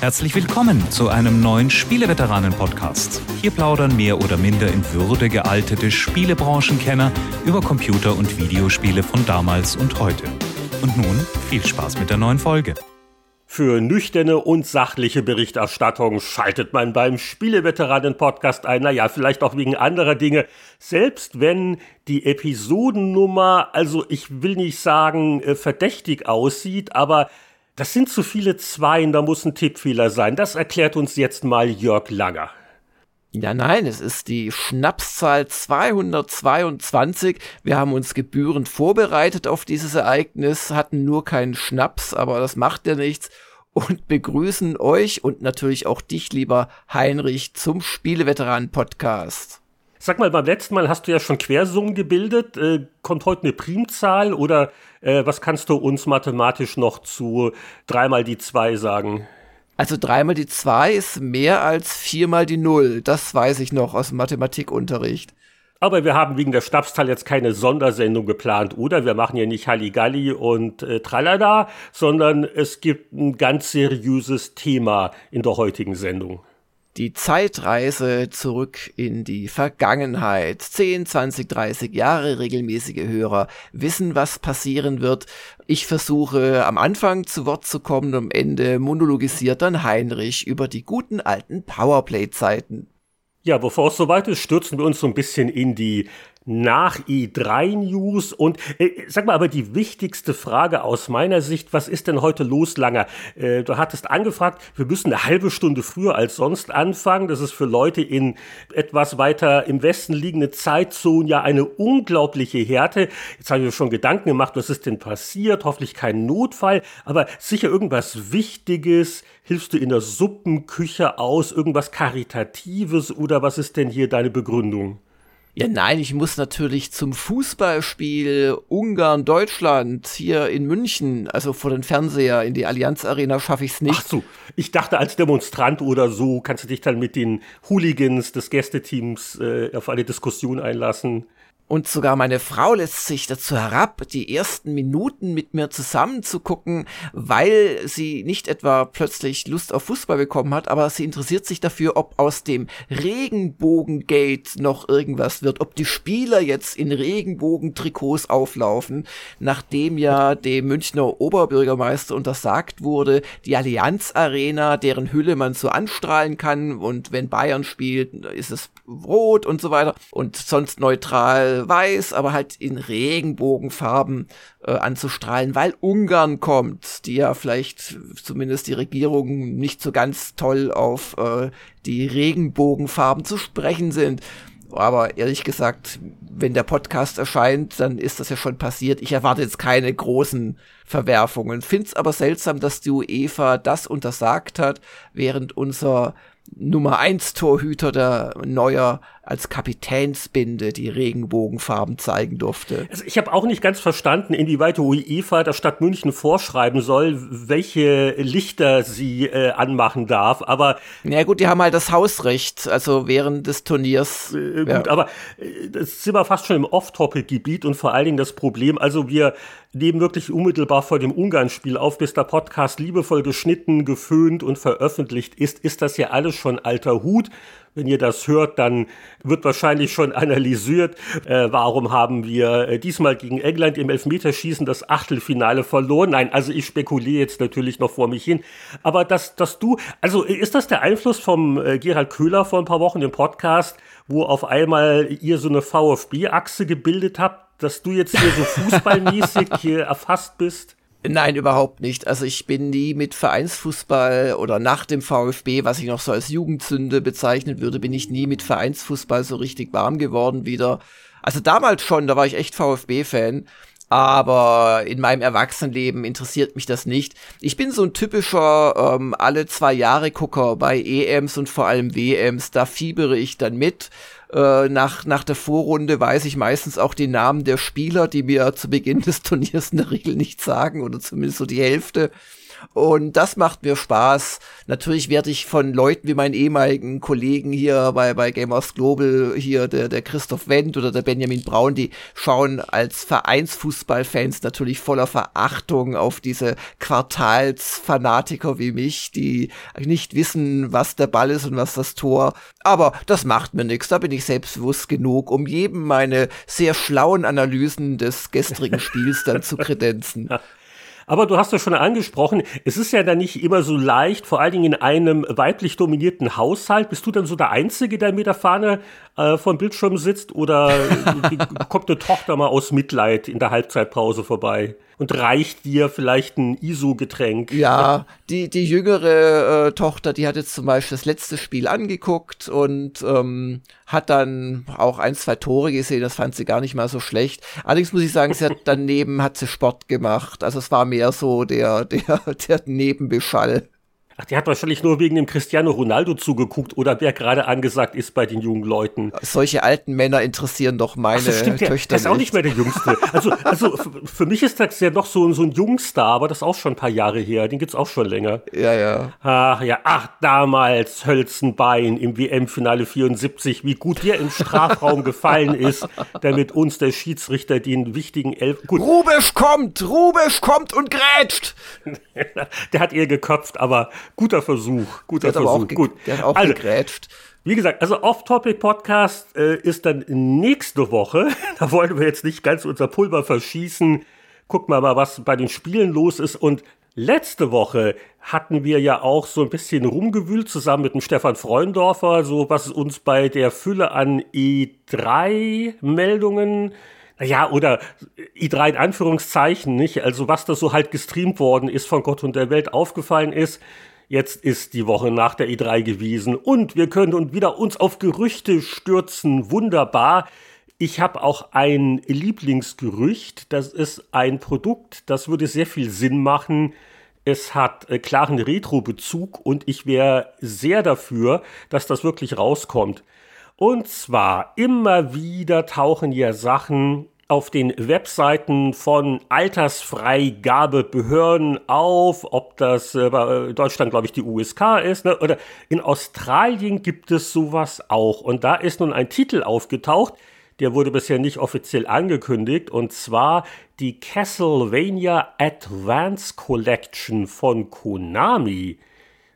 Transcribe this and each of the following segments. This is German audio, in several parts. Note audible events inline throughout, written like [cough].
Herzlich willkommen zu einem neuen Spieleveteranen-Podcast. Hier plaudern mehr oder minder in Würde gealtete Spielebranchenkenner über Computer- und Videospiele von damals und heute. Und nun viel Spaß mit der neuen Folge. Für nüchterne und sachliche Berichterstattung schaltet man beim Spieleveteranen-Podcast ein. Naja, vielleicht auch wegen anderer Dinge. Selbst wenn die Episodennummer, also ich will nicht sagen äh, verdächtig aussieht, aber das sind zu viele Zweien, da muss ein Tippfehler sein. Das erklärt uns jetzt mal Jörg Langer. Ja, nein, es ist die Schnapszahl 222. Wir haben uns gebührend vorbereitet auf dieses Ereignis, hatten nur keinen Schnaps, aber das macht ja nichts und begrüßen euch und natürlich auch dich, lieber Heinrich, zum Spieleveteranen-Podcast. Sag mal, beim letzten Mal hast du ja schon Quersummen gebildet. Äh, kommt heute eine Primzahl oder äh, was kannst du uns mathematisch noch zu dreimal die zwei sagen? Also dreimal die zwei ist mehr als viermal die null. Das weiß ich noch aus dem Mathematikunterricht. Aber wir haben wegen der Stabstal jetzt keine Sondersendung geplant, oder? Wir machen ja nicht Halligalli und äh, Tralala, sondern es gibt ein ganz seriöses Thema in der heutigen Sendung. Die Zeitreise zurück in die Vergangenheit. 10, 20, 30 Jahre regelmäßige Hörer wissen, was passieren wird. Ich versuche am Anfang zu Wort zu kommen, am Ende monologisiert dann Heinrich über die guten alten Powerplay-Zeiten. Ja, bevor es soweit ist, stürzen wir uns so ein bisschen in die nach E3 News und äh, sag mal, aber die wichtigste Frage aus meiner Sicht, was ist denn heute los, Langer? Äh, du hattest angefragt, wir müssen eine halbe Stunde früher als sonst anfangen. Das ist für Leute in etwas weiter im Westen liegende Zeitzonen ja eine unglaubliche Härte. Jetzt haben wir schon Gedanken gemacht, was ist denn passiert? Hoffentlich kein Notfall, aber sicher irgendwas Wichtiges. Hilfst du in der Suppenküche aus? Irgendwas Karitatives oder was ist denn hier deine Begründung? Ja, nein, ich muss natürlich zum Fußballspiel Ungarn-Deutschland hier in München, also vor den Fernseher in die Allianz Arena schaffe ich es nicht. Ach so, ich dachte als Demonstrant oder so kannst du dich dann mit den Hooligans des Gästeteams äh, auf eine Diskussion einlassen. Und sogar meine Frau lässt sich dazu herab, die ersten Minuten mit mir zusammen zu gucken, weil sie nicht etwa plötzlich Lust auf Fußball bekommen hat, aber sie interessiert sich dafür, ob aus dem Regenbogengate noch irgendwas wird, ob die Spieler jetzt in Regenbogentrikots auflaufen, nachdem ja dem Münchner Oberbürgermeister untersagt wurde, die Allianz Arena, deren Hülle man so anstrahlen kann und wenn Bayern spielt, ist es rot und so weiter. Und sonst neutral weiß, aber halt in Regenbogenfarben äh, anzustrahlen, weil Ungarn kommt, die ja vielleicht zumindest die Regierung nicht so ganz toll auf äh, die Regenbogenfarben zu sprechen sind. Aber ehrlich gesagt, wenn der Podcast erscheint, dann ist das ja schon passiert. Ich erwarte jetzt keine großen Verwerfungen. Find's aber seltsam, dass die UEFA das untersagt hat, während unser Nummer 1 Torhüter der Neuer als Kapitänsbinde die Regenbogenfarben zeigen durfte. Also ich habe auch nicht ganz verstanden, inwieweit die UEFA der Stadt München vorschreiben soll, welche Lichter sie äh, anmachen darf. Aber ja gut, die haben halt das Hausrecht, also während des Turniers. Äh, gut, ja. aber äh, das sind wir fast schon im Off-Topic-Gebiet und vor allen Dingen das Problem. Also wir nehmen wirklich unmittelbar vor dem Ungarn-Spiel auf, bis der Podcast liebevoll geschnitten, geföhnt und veröffentlicht ist, ist das ja alles schon alter Hut. Wenn ihr das hört, dann wird wahrscheinlich schon analysiert, äh, warum haben wir äh, diesmal gegen England im Elfmeterschießen das Achtelfinale verloren. Nein, also ich spekuliere jetzt natürlich noch vor mich hin. Aber dass, dass du, also ist das der Einfluss vom äh, Gerald Köhler vor ein paar Wochen im Podcast, wo auf einmal ihr so eine VfB-Achse gebildet habt, dass du jetzt hier so [laughs] fußballmäßig hier erfasst bist? Nein, überhaupt nicht. Also ich bin nie mit Vereinsfußball oder nach dem VfB, was ich noch so als Jugendzünde bezeichnen würde, bin ich nie mit Vereinsfußball so richtig warm geworden wieder. Also damals schon, da war ich echt VfB-Fan. Aber in meinem Erwachsenenleben interessiert mich das nicht. Ich bin so ein typischer ähm, alle zwei Jahre Gucker bei EMs und vor allem WMs. Da fiebere ich dann mit äh, nach, nach der Vorrunde weiß ich meistens auch die Namen der Spieler, die mir zu Beginn des Turniers in der Regel nicht sagen oder zumindest so die Hälfte. Und das macht mir Spaß. Natürlich werde ich von Leuten wie meinen ehemaligen Kollegen hier bei, bei Gamers Global, hier der, der Christoph Wendt oder der Benjamin Braun, die schauen als Vereinsfußballfans natürlich voller Verachtung auf diese Quartalsfanatiker wie mich, die nicht wissen, was der Ball ist und was das Tor. Aber das macht mir nichts. Da bin ich selbstbewusst genug, um jedem meine sehr schlauen Analysen des gestrigen Spiels dann zu kredenzen. [laughs] Aber du hast ja schon angesprochen, es ist ja dann nicht immer so leicht, vor allen Dingen in einem weiblich dominierten Haushalt. Bist du dann so der Einzige, der mit der Fahne äh, vom Bildschirm sitzt oder [laughs] kommt eine Tochter mal aus Mitleid in der Halbzeitpause vorbei? Und reicht dir vielleicht ein ISO-Getränk. Ja, die, die jüngere äh, Tochter, die hat jetzt zum Beispiel das letzte Spiel angeguckt und ähm, hat dann auch ein, zwei Tore gesehen, das fand sie gar nicht mal so schlecht. Allerdings muss ich sagen, sie hat [laughs] daneben hat sie Sport gemacht. Also es war mehr so der, der, [laughs] der Nebenbeschall. Ach, die hat wahrscheinlich nur wegen dem Cristiano Ronaldo zugeguckt oder wer gerade angesagt ist bei den jungen Leuten. Solche alten Männer interessieren doch meine Ach, stimmt, Töchter. Der, der ist auch nicht mehr der Jüngste. Also, also für mich ist das ja noch so, so ein Jungstar, aber das ist auch schon ein paar Jahre her. Den gibt's auch schon länger. Ja, ja. Ach ja, ach, damals Hölzenbein im WM-Finale 74, wie gut der im Strafraum gefallen ist, damit uns der Schiedsrichter den wichtigen Elf. Gut. Rubisch kommt, Rubisch kommt und grätscht. [laughs] der hat ihr geköpft, aber guter Versuch. Guter der Versuch. Gut. Der hat auch also, gegrätscht. Wie gesagt, also Off-Topic-Podcast äh, ist dann nächste Woche. [laughs] da wollen wir jetzt nicht ganz unser Pulver verschießen. Gucken wir mal, was bei den Spielen los ist. Und letzte Woche hatten wir ja auch so ein bisschen rumgewühlt zusammen mit dem Stefan Freundorfer, so was uns bei der Fülle an E3-Meldungen naja, oder i3 in Anführungszeichen, nicht? Also was da so halt gestreamt worden ist von Gott und der Welt aufgefallen ist. Jetzt ist die Woche nach der E3 gewesen und wir können und wieder uns auf Gerüchte stürzen. Wunderbar. Ich habe auch ein Lieblingsgerücht. Das ist ein Produkt, das würde sehr viel Sinn machen. Es hat äh, klaren Retro-Bezug und ich wäre sehr dafür, dass das wirklich rauskommt. Und zwar immer wieder tauchen ja Sachen auf den Webseiten von Altersfreigabebehörden auf, ob das äh, bei Deutschland, glaube ich, die USK ist, ne? oder in Australien gibt es sowas auch. Und da ist nun ein Titel aufgetaucht, der wurde bisher nicht offiziell angekündigt, und zwar die Castlevania Advance Collection von Konami.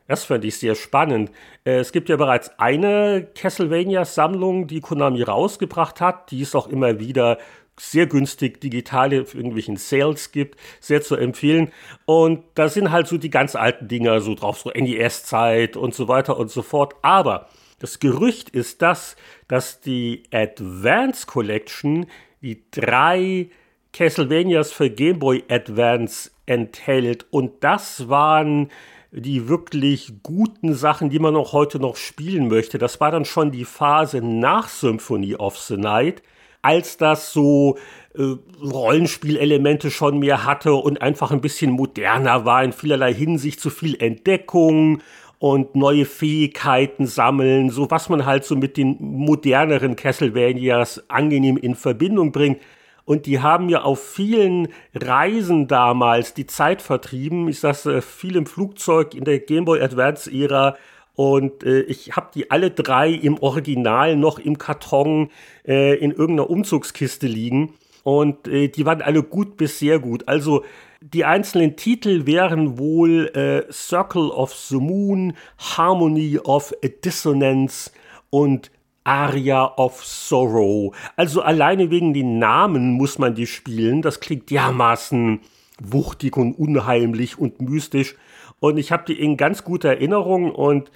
Das fand ich sehr spannend. Äh, es gibt ja bereits eine Castlevania-Sammlung, die Konami rausgebracht hat. Die ist auch immer wieder sehr günstig digitale für irgendwelchen Sales gibt, sehr zu empfehlen. Und da sind halt so die ganz alten Dinger so drauf, so NES-Zeit und so weiter und so fort. Aber das Gerücht ist das, dass die Advance Collection die drei Castlevanias für Game Boy Advance enthält. Und das waren die wirklich guten Sachen, die man auch heute noch spielen möchte. Das war dann schon die Phase nach Symphony of the Night als das so äh, Rollenspielelemente schon mehr hatte und einfach ein bisschen moderner war in vielerlei Hinsicht, zu viel Entdeckung und neue Fähigkeiten sammeln, so was man halt so mit den moderneren Castlevanias angenehm in Verbindung bringt. Und die haben ja auf vielen Reisen damals die Zeit vertrieben. Ich saß äh, viel im Flugzeug in der Game Boy Advance Ära und äh, ich habe die alle drei im Original noch im Karton äh, in irgendeiner Umzugskiste liegen. Und äh, die waren alle gut bis sehr gut. Also die einzelnen Titel wären wohl äh, Circle of the Moon, Harmony of Dissonance und Aria of Sorrow. Also alleine wegen den Namen muss man die spielen. Das klingt dermaßen wuchtig und unheimlich und mystisch. Und ich habe die in ganz guter Erinnerung und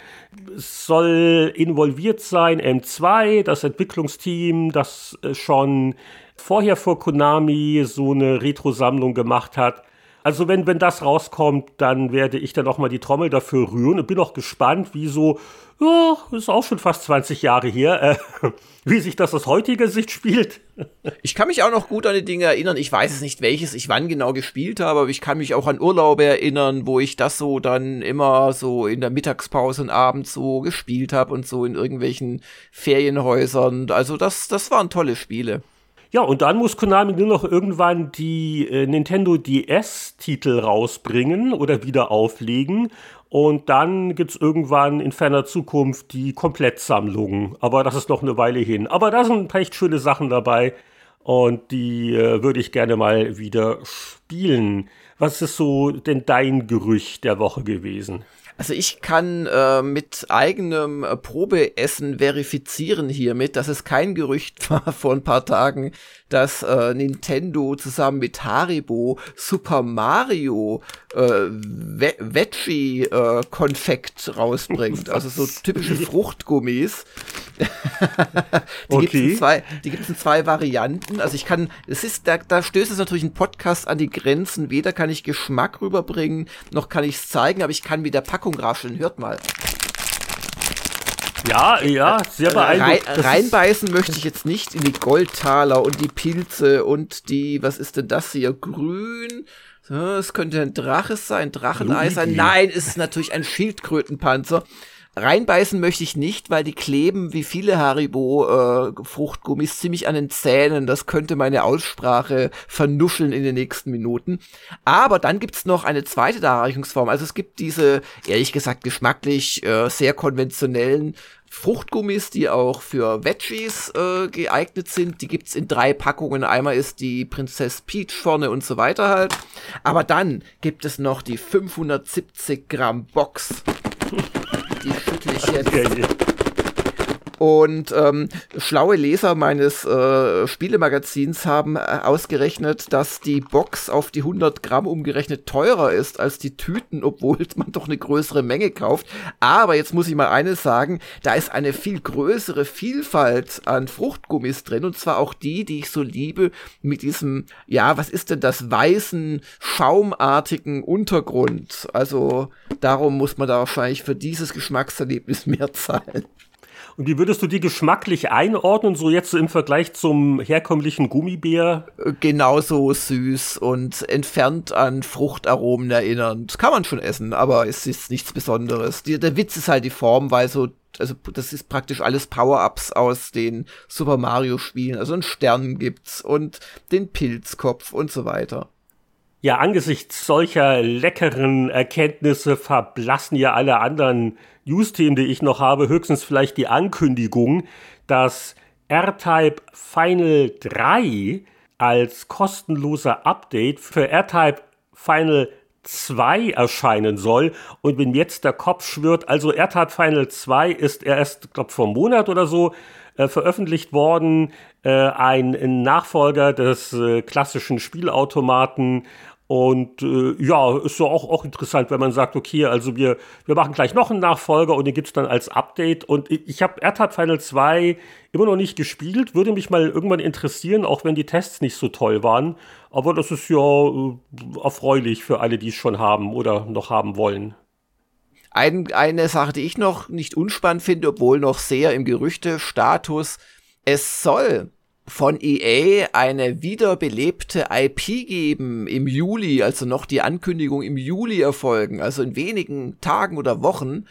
soll involviert sein M2, das Entwicklungsteam, das äh, schon vorher vor Konami so eine Retro-Sammlung gemacht hat. Also wenn, wenn das rauskommt, dann werde ich dann auch mal die Trommel dafür rühren und bin auch gespannt, wie so, ja, ist auch schon fast 20 Jahre her, äh, [laughs] wie sich das aus heutiger Sicht spielt. [laughs] Ich kann mich auch noch gut an die Dinge erinnern. Ich weiß es nicht, welches ich wann genau gespielt habe, aber ich kann mich auch an Urlaube erinnern, wo ich das so dann immer so in der Mittagspause und abends so gespielt habe und so in irgendwelchen Ferienhäusern. Also das, das waren tolle Spiele. Ja, und dann muss Konami nur noch irgendwann die äh, Nintendo DS-Titel rausbringen oder wieder auflegen. Und dann gibt es irgendwann in ferner Zukunft die Komplettsammlung. Aber das ist noch eine Weile hin. Aber da sind recht schöne Sachen dabei. Und die äh, würde ich gerne mal wieder spielen. Was ist so denn dein Gerücht der Woche gewesen? Also ich kann äh, mit eigenem äh, Probeessen verifizieren hiermit, dass es kein Gerücht [laughs] war vor ein paar Tagen, dass äh, Nintendo zusammen mit Haribo Super Mario äh, Veggie äh, Konfekt rausbringt. Also so typische Fruchtgummis. [laughs] die okay. gibt es in zwei, die gibt's in zwei Varianten. Also ich kann, es ist, da, da stößt es natürlich ein Podcast an die Grenzen. Weder kann ich Geschmack rüberbringen, noch kann ich es zeigen, aber ich kann mit der Packung rascheln. Hört mal. Ja, ja, sehr also beeindruckend. Rein, reinbeißen möchte ich jetzt nicht in die Goldtaler und die Pilze und die, was ist denn das hier? Grün. Es könnte ein Drache sein, Drachenei sein. Nein, es ist natürlich ein Schildkrötenpanzer. Reinbeißen möchte ich nicht, weil die kleben wie viele Haribo äh, ziemlich an den Zähnen. Das könnte meine Aussprache vernuscheln in den nächsten Minuten. Aber dann gibt's noch eine zweite Darreichungsform. Also es gibt diese, ehrlich gesagt, geschmacklich äh, sehr konventionellen Fruchtgummis, die auch für Veggies äh, geeignet sind. Die gibt's in drei Packungen. Einmal ist die Prinzess Peach vorne und so weiter halt. Aber dann gibt es noch die 570 Gramm Box die schüttel ich jetzt. Und ähm, schlaue Leser meines äh, Spielemagazins haben äh, ausgerechnet, dass die Box auf die 100 Gramm umgerechnet teurer ist als die Tüten, obwohl [laughs] man doch eine größere Menge kauft. Aber jetzt muss ich mal eines sagen, da ist eine viel größere Vielfalt an Fruchtgummis drin und zwar auch die, die ich so liebe mit diesem, ja, was ist denn das, weißen, schaumartigen Untergrund. Also darum muss man da wahrscheinlich für dieses Geschmackserlebnis [laughs] mehr zahlen. Und wie würdest du die geschmacklich einordnen, so jetzt im Vergleich zum herkömmlichen Gummibär? Äh, genauso süß und entfernt an Fruchtaromen erinnernd. Kann man schon essen, aber es ist nichts Besonderes. Die, der Witz ist halt die Form, weil so also das ist praktisch alles Power-Ups aus den Super Mario Spielen. Also einen Stern gibt's und den Pilzkopf und so weiter. Ja, angesichts solcher leckeren Erkenntnisse verblassen ja alle anderen News-Themen, die ich noch habe, höchstens vielleicht die Ankündigung, dass R-Type Final 3 als kostenloser Update für R-Type Final 2 erscheinen soll. Und wenn jetzt der Kopf schwirrt, also R-Type Final 2 ist erst, glaube vor einem Monat oder so äh, veröffentlicht worden. Äh, ein Nachfolger des äh, klassischen Spielautomaten und äh, ja, ist so auch, auch interessant, wenn man sagt, okay, also wir, wir machen gleich noch einen Nachfolger und den gibt's dann als Update. Und ich, ich habe AirTag Final 2 immer noch nicht gespielt, würde mich mal irgendwann interessieren, auch wenn die Tests nicht so toll waren. Aber das ist ja äh, erfreulich für alle, die es schon haben oder noch haben wollen. Ein, eine Sache, die ich noch nicht unspannend finde, obwohl noch sehr im Gerüchte-Status, es soll von EA eine wiederbelebte IP geben im Juli, also noch die Ankündigung im Juli erfolgen, also in wenigen Tagen oder Wochen.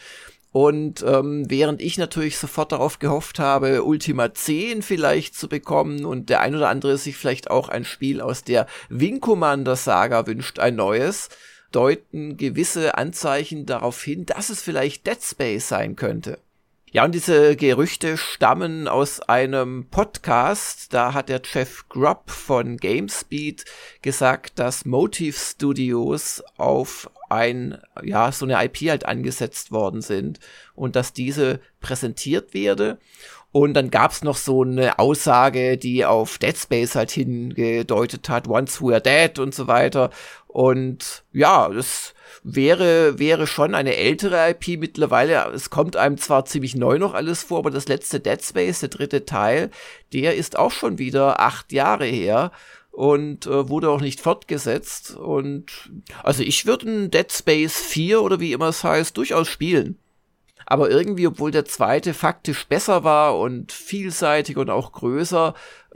Und ähm, während ich natürlich sofort darauf gehofft habe, Ultima 10 vielleicht zu bekommen und der ein oder andere sich vielleicht auch ein Spiel aus der Wing Commander Saga wünscht, ein neues, deuten gewisse Anzeichen darauf hin, dass es vielleicht Dead Space sein könnte. Ja, und diese Gerüchte stammen aus einem Podcast. Da hat der Jeff Grubb von GameSpeed gesagt, dass Motive Studios auf ein, ja, so eine IP halt angesetzt worden sind und dass diese präsentiert werde. Und dann gab's noch so eine Aussage, die auf Dead Space halt hingedeutet hat, Once We're Dead und so weiter. Und ja, das wäre, wäre schon eine ältere IP mittlerweile. Es kommt einem zwar ziemlich neu noch alles vor, aber das letzte Dead Space, der dritte Teil, der ist auch schon wieder acht Jahre her und äh, wurde auch nicht fortgesetzt. Und also ich würde ein Dead Space 4 oder wie immer es heißt, durchaus spielen. Aber irgendwie, obwohl der zweite faktisch besser war und vielseitig und auch größer,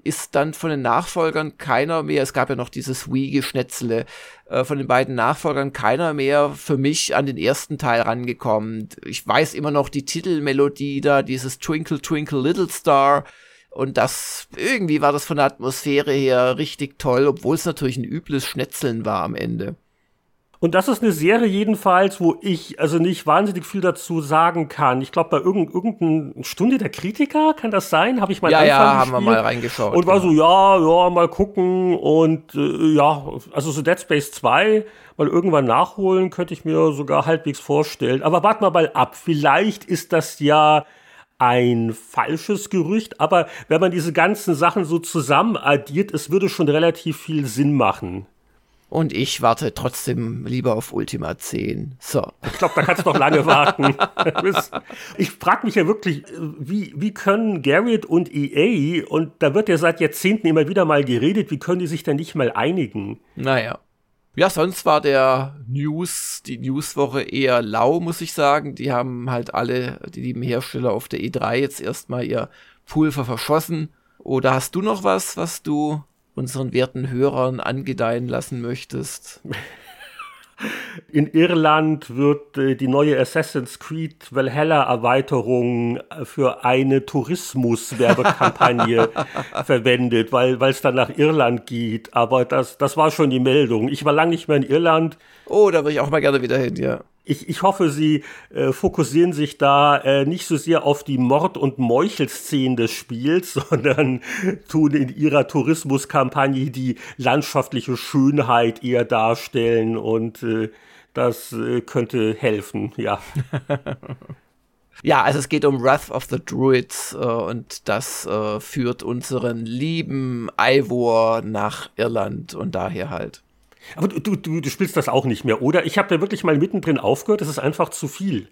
ist dann von den Nachfolgern keiner mehr, es gab ja noch dieses Wii-Geschnetzle, äh, von den beiden Nachfolgern keiner mehr für mich an den ersten Teil rangekommen. Ich weiß immer noch die Titelmelodie da, dieses Twinkle Twinkle Little Star, Und das, irgendwie war das von der Atmosphäre her richtig toll, obwohl es natürlich ein übles Schnetzeln war am Ende. Und das ist eine Serie jedenfalls, wo ich also nicht wahnsinnig viel dazu sagen kann. Ich glaube, bei irgendeiner irgendein Stunde der Kritiker, kann das sein? Habe ich mal Ja, ja, haben wir mal reingeschaut. Und war so, ja, ja, mal gucken. Und äh, ja, also so Dead Space 2 mal irgendwann nachholen, könnte ich mir sogar halbwegs vorstellen. Aber warte mal mal ab. Vielleicht ist das ja ein falsches Gerücht, aber wenn man diese ganzen Sachen so zusammen addiert, es würde schon relativ viel Sinn machen. Und ich warte trotzdem lieber auf Ultima 10. So. Ich glaube, da kannst du noch lange warten. [laughs] ich frage mich ja wirklich, wie, wie können Garrett und EA, und da wird ja seit Jahrzehnten immer wieder mal geredet, wie können die sich denn nicht mal einigen? Naja. Ja, sonst war der News, die Newswoche eher lau, muss ich sagen. Die haben halt alle, die lieben Hersteller auf der E3 jetzt erstmal ihr Pulver verschossen. Oder hast du noch was, was du unseren werten Hörern angedeihen lassen möchtest? [laughs] In Irland wird äh, die neue Assassin's Creed Valhalla Erweiterung äh, für eine Tourismuswerbekampagne [laughs] verwendet, weil es dann nach Irland geht. Aber das, das war schon die Meldung. Ich war lange nicht mehr in Irland. Oh, da würde ich auch mal gerne wieder hin, ja ich, ich hoffe, Sie äh, fokussieren sich da äh, nicht so sehr auf die Mord- und Meuchelszenen des Spiels, [laughs] sondern tun in ihrer Tourismuskampagne die landschaftliche Schönheit eher darstellen und äh, das äh, könnte helfen, ja. [laughs] Ja, also es geht um Wrath of the Druids äh, und das äh, führt unseren lieben Ivor nach Irland und daher halt. Aber du, du, du spielst das auch nicht mehr, oder? Ich habe da wirklich mal mittendrin aufgehört, das ist einfach zu viel.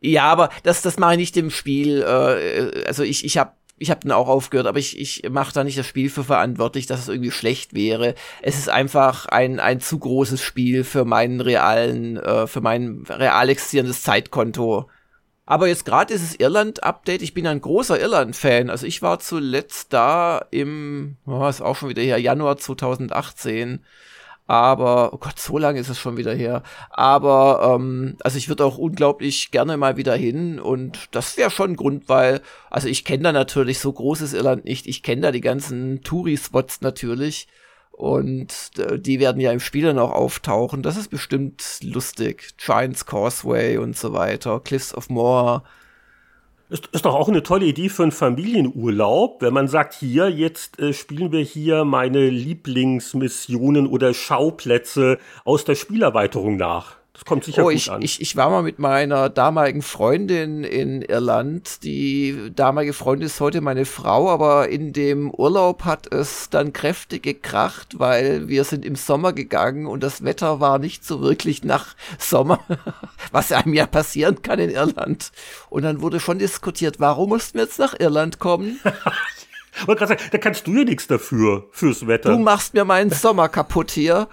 Ja, aber das, das mache ich nicht im Spiel. Äh, also ich, ich habe ich habe dann auch aufgehört, aber ich, ich mache da nicht das Spiel für verantwortlich, dass es irgendwie schlecht wäre. Es ist einfach ein, ein zu großes Spiel für meinen realen, äh, für mein real existierendes Zeitkonto. Aber jetzt gerade ist es Irland-Update. Ich bin ein großer Irland-Fan. Also ich war zuletzt da im, oh, auch schon wieder her, Januar 2018. Aber, oh Gott, so lange ist es schon wieder her. Aber, ähm, also ich würde auch unglaublich gerne mal wieder hin und das wäre schon ein Grund, weil, also ich kenne da natürlich so großes Irland nicht. Ich kenne da die ganzen Touri-Spots natürlich und äh, die werden ja im Spiel dann auch auftauchen. Das ist bestimmt lustig. Giants Causeway und so weiter, Cliffs of Moher. Ist, ist doch auch eine tolle Idee für einen Familienurlaub, wenn man sagt, hier, jetzt äh, spielen wir hier meine Lieblingsmissionen oder Schauplätze aus der Spielerweiterung nach. Das kommt sicher oh, gut ich, an. Ich, ich war mal mit meiner damaligen Freundin in Irland. Die damalige Freundin ist heute meine Frau, aber in dem Urlaub hat es dann kräftig gekracht, weil wir sind im Sommer gegangen und das Wetter war nicht so wirklich nach Sommer, [laughs] was einem ja passieren kann in Irland. Und dann wurde schon diskutiert, warum mussten wir jetzt nach Irland kommen? [laughs] sagen, da kannst du ja nichts dafür, fürs Wetter. Du machst mir meinen Sommer kaputt hier.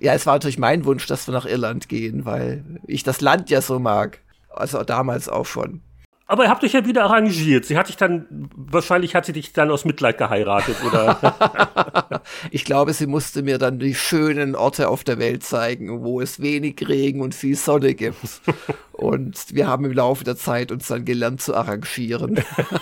Ja, es war natürlich mein Wunsch, dass wir nach Irland gehen, weil ich das Land ja so mag. Also damals auch schon. Aber ihr habt euch ja wieder arrangiert. Sie hat sich dann, wahrscheinlich hat sie dich dann aus Mitleid geheiratet, oder? [laughs] ich glaube, sie musste mir dann die schönen Orte auf der Welt zeigen, wo es wenig Regen und viel Sonne gibt. Und wir haben im Laufe der Zeit uns dann gelernt zu arrangieren. [laughs]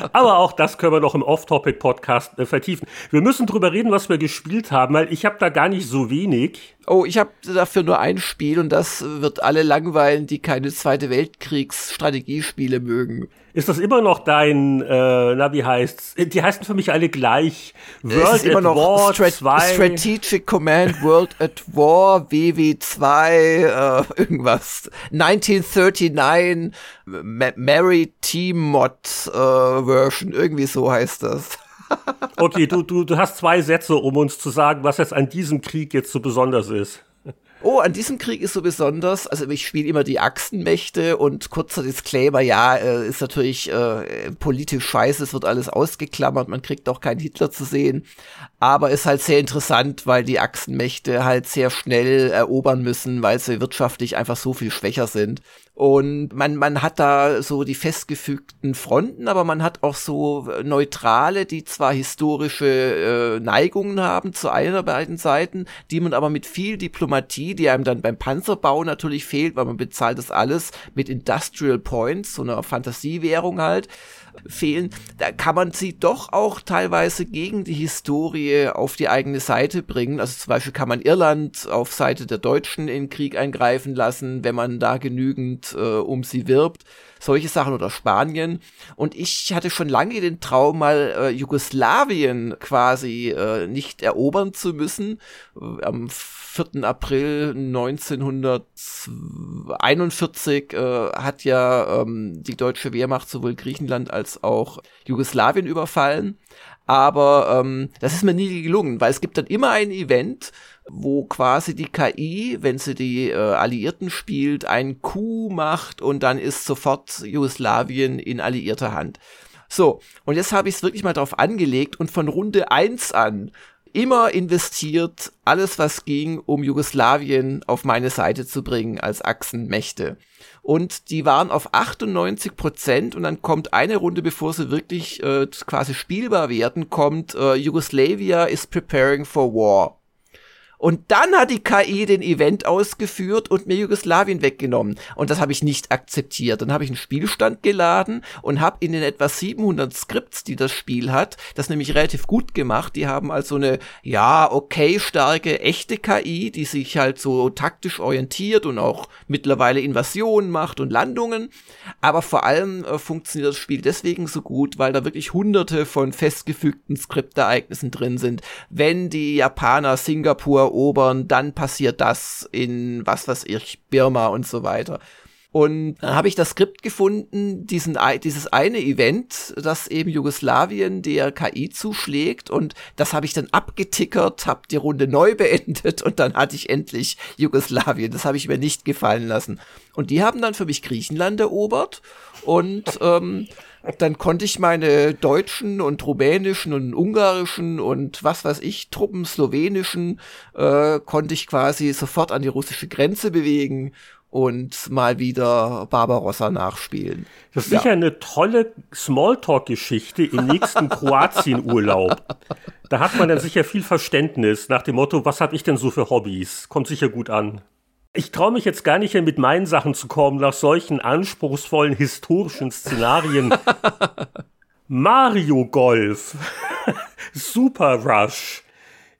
[laughs] Aber auch das können wir noch im Off-Topic-Podcast äh, vertiefen. Wir müssen drüber reden, was wir gespielt haben, weil ich habe da gar nicht so wenig. Oh, ich habe dafür nur ein Spiel und das wird alle langweilen, die keine Zweite Weltkriegs-Strategiespiele mögen. Ist das immer noch dein, äh, na wie heißt's? Die heißen für mich alle gleich. World es ist immer at noch War Strat 2. Strategic Command World at War WW2 äh, irgendwas. 1939 Mary Team Mod äh, Version irgendwie so heißt das. [laughs] okay, du, du, du hast zwei Sätze, um uns zu sagen, was jetzt an diesem Krieg jetzt so besonders ist. Oh, an diesem Krieg ist so besonders, also ich spiele immer die Achsenmächte und kurzer Disclaimer, ja, äh, ist natürlich äh, politisch scheiße, es wird alles ausgeklammert, man kriegt auch keinen Hitler zu sehen, aber ist halt sehr interessant, weil die Achsenmächte halt sehr schnell erobern müssen, weil sie wirtschaftlich einfach so viel schwächer sind. Und man, man hat da so die festgefügten Fronten, aber man hat auch so Neutrale, die zwar historische äh, Neigungen haben zu einer beiden Seiten, die man aber mit viel Diplomatie die einem dann beim Panzerbau natürlich fehlt, weil man bezahlt das alles mit Industrial Points, so einer Fantasiewährung halt fehlen, da kann man sie doch auch teilweise gegen die Historie auf die eigene Seite bringen. Also zum Beispiel kann man Irland auf Seite der Deutschen in Krieg eingreifen lassen, wenn man da genügend äh, um sie wirbt. Solche Sachen oder Spanien. Und ich hatte schon lange den Traum, mal äh, Jugoslawien quasi äh, nicht erobern zu müssen. Am 4. April 1941 äh, hat ja ähm, die deutsche Wehrmacht sowohl Griechenland als auch Jugoslawien überfallen. Aber ähm, das ist mir nie gelungen, weil es gibt dann immer ein Event, wo quasi die KI, wenn sie die äh, Alliierten spielt, einen Coup macht und dann ist sofort Jugoslawien in alliierter Hand. So, und jetzt habe ich es wirklich mal drauf angelegt und von Runde 1 an immer investiert, alles was ging, um Jugoslawien auf meine Seite zu bringen als Achsenmächte. Und die waren auf 98 Prozent und dann kommt eine Runde, bevor sie wirklich äh, quasi spielbar werden, kommt äh, Yugoslavia is preparing for war. Und dann hat die KI den Event ausgeführt und mir Jugoslawien weggenommen. Und das habe ich nicht akzeptiert. Dann habe ich einen Spielstand geladen und habe in den etwa 700 Skripts, die das Spiel hat, das nämlich relativ gut gemacht. Die haben also eine, ja, okay, starke, echte KI, die sich halt so taktisch orientiert und auch mittlerweile Invasionen macht und Landungen. Aber vor allem äh, funktioniert das Spiel deswegen so gut, weil da wirklich hunderte von festgefügten Skriptereignissen drin sind. Wenn die Japaner Singapur erobern, dann passiert das in was weiß ich, Birma und so weiter. Und dann habe ich das Skript gefunden, diesen, dieses eine Event, das eben Jugoslawien der KI zuschlägt. Und das habe ich dann abgetickert, habe die Runde neu [laughs] beendet und dann hatte ich endlich Jugoslawien. Das habe ich mir nicht gefallen lassen. Und die haben dann für mich Griechenland erobert. Und ähm, dann konnte ich meine deutschen und rumänischen und ungarischen und was weiß ich, Truppen slowenischen, äh, konnte ich quasi sofort an die russische Grenze bewegen und mal wieder Barbarossa nachspielen. Das ist ja. sicher eine tolle Smalltalk-Geschichte im nächsten [laughs] Kroatien-Urlaub. Da hat man dann [laughs] sicher viel Verständnis nach dem Motto, was habe ich denn so für Hobbys? Kommt sicher gut an. Ich traue mich jetzt gar nicht mehr mit meinen Sachen zu kommen, nach solchen anspruchsvollen historischen Szenarien. [laughs] Mario Golf. [laughs] Super Rush.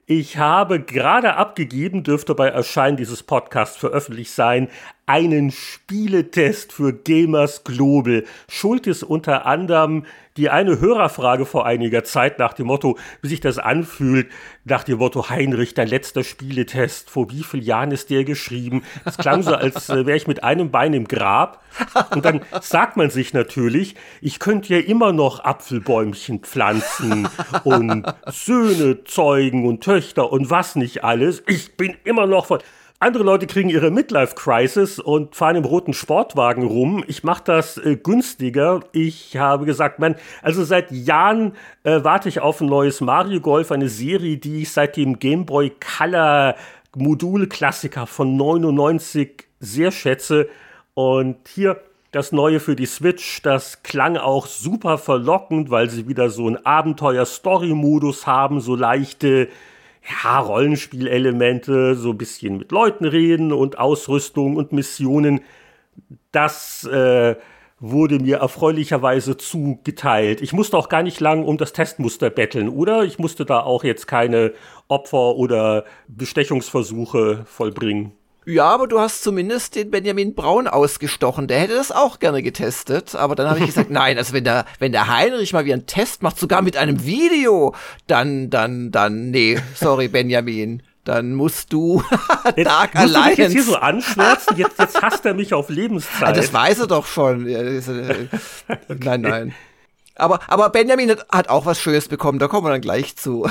Ich habe gerade abgegeben, dürfte bei Erscheinen dieses Podcasts veröffentlicht sein, einen Spieletest für Gamers Global. Schuld ist unter anderem die eine Hörerfrage vor einiger Zeit nach dem Motto, wie sich das anfühlt, nach dem Motto Heinrich, dein letzter Spieletest, vor wie vielen Jahren ist der geschrieben? Es klang so, als äh, wäre ich mit einem Bein im Grab. Und dann sagt man sich natürlich, ich könnte ja immer noch Apfelbäumchen pflanzen und Söhne zeugen und Töchter und was nicht alles. Ich bin immer noch von andere Leute kriegen ihre Midlife-Crisis und fahren im roten Sportwagen rum. Ich mache das äh, günstiger. Ich habe gesagt, man, also seit Jahren äh, warte ich auf ein neues Mario Golf, eine Serie, die ich seit dem Game Boy Color Modul-Klassiker von 99 sehr schätze. Und hier das neue für die Switch, das klang auch super verlockend, weil sie wieder so einen Abenteuer-Story-Modus haben, so leichte ja, Rollenspielelemente, so ein bisschen mit Leuten reden und Ausrüstung und Missionen. Das äh, wurde mir erfreulicherweise zugeteilt. Ich musste auch gar nicht lang um das Testmuster betteln, oder? Ich musste da auch jetzt keine Opfer oder Bestechungsversuche vollbringen. Ja, aber du hast zumindest den Benjamin Braun ausgestochen. Der hätte das auch gerne getestet. Aber dann habe ich gesagt, [laughs] nein, also wenn der, wenn der Heinrich mal wie einen Test macht, sogar mit einem Video, dann, dann, dann, nee, sorry, [laughs] Benjamin. Dann musst du [laughs] Dark jetzt, Alliance. Du jetzt hier so anschwärzen, jetzt, jetzt hasst er mich auf Lebenszeit. Ah, das weiß er doch schon. Äh, okay. Nein, nein. Aber, aber Benjamin hat auch was Schönes bekommen, da kommen wir dann gleich zu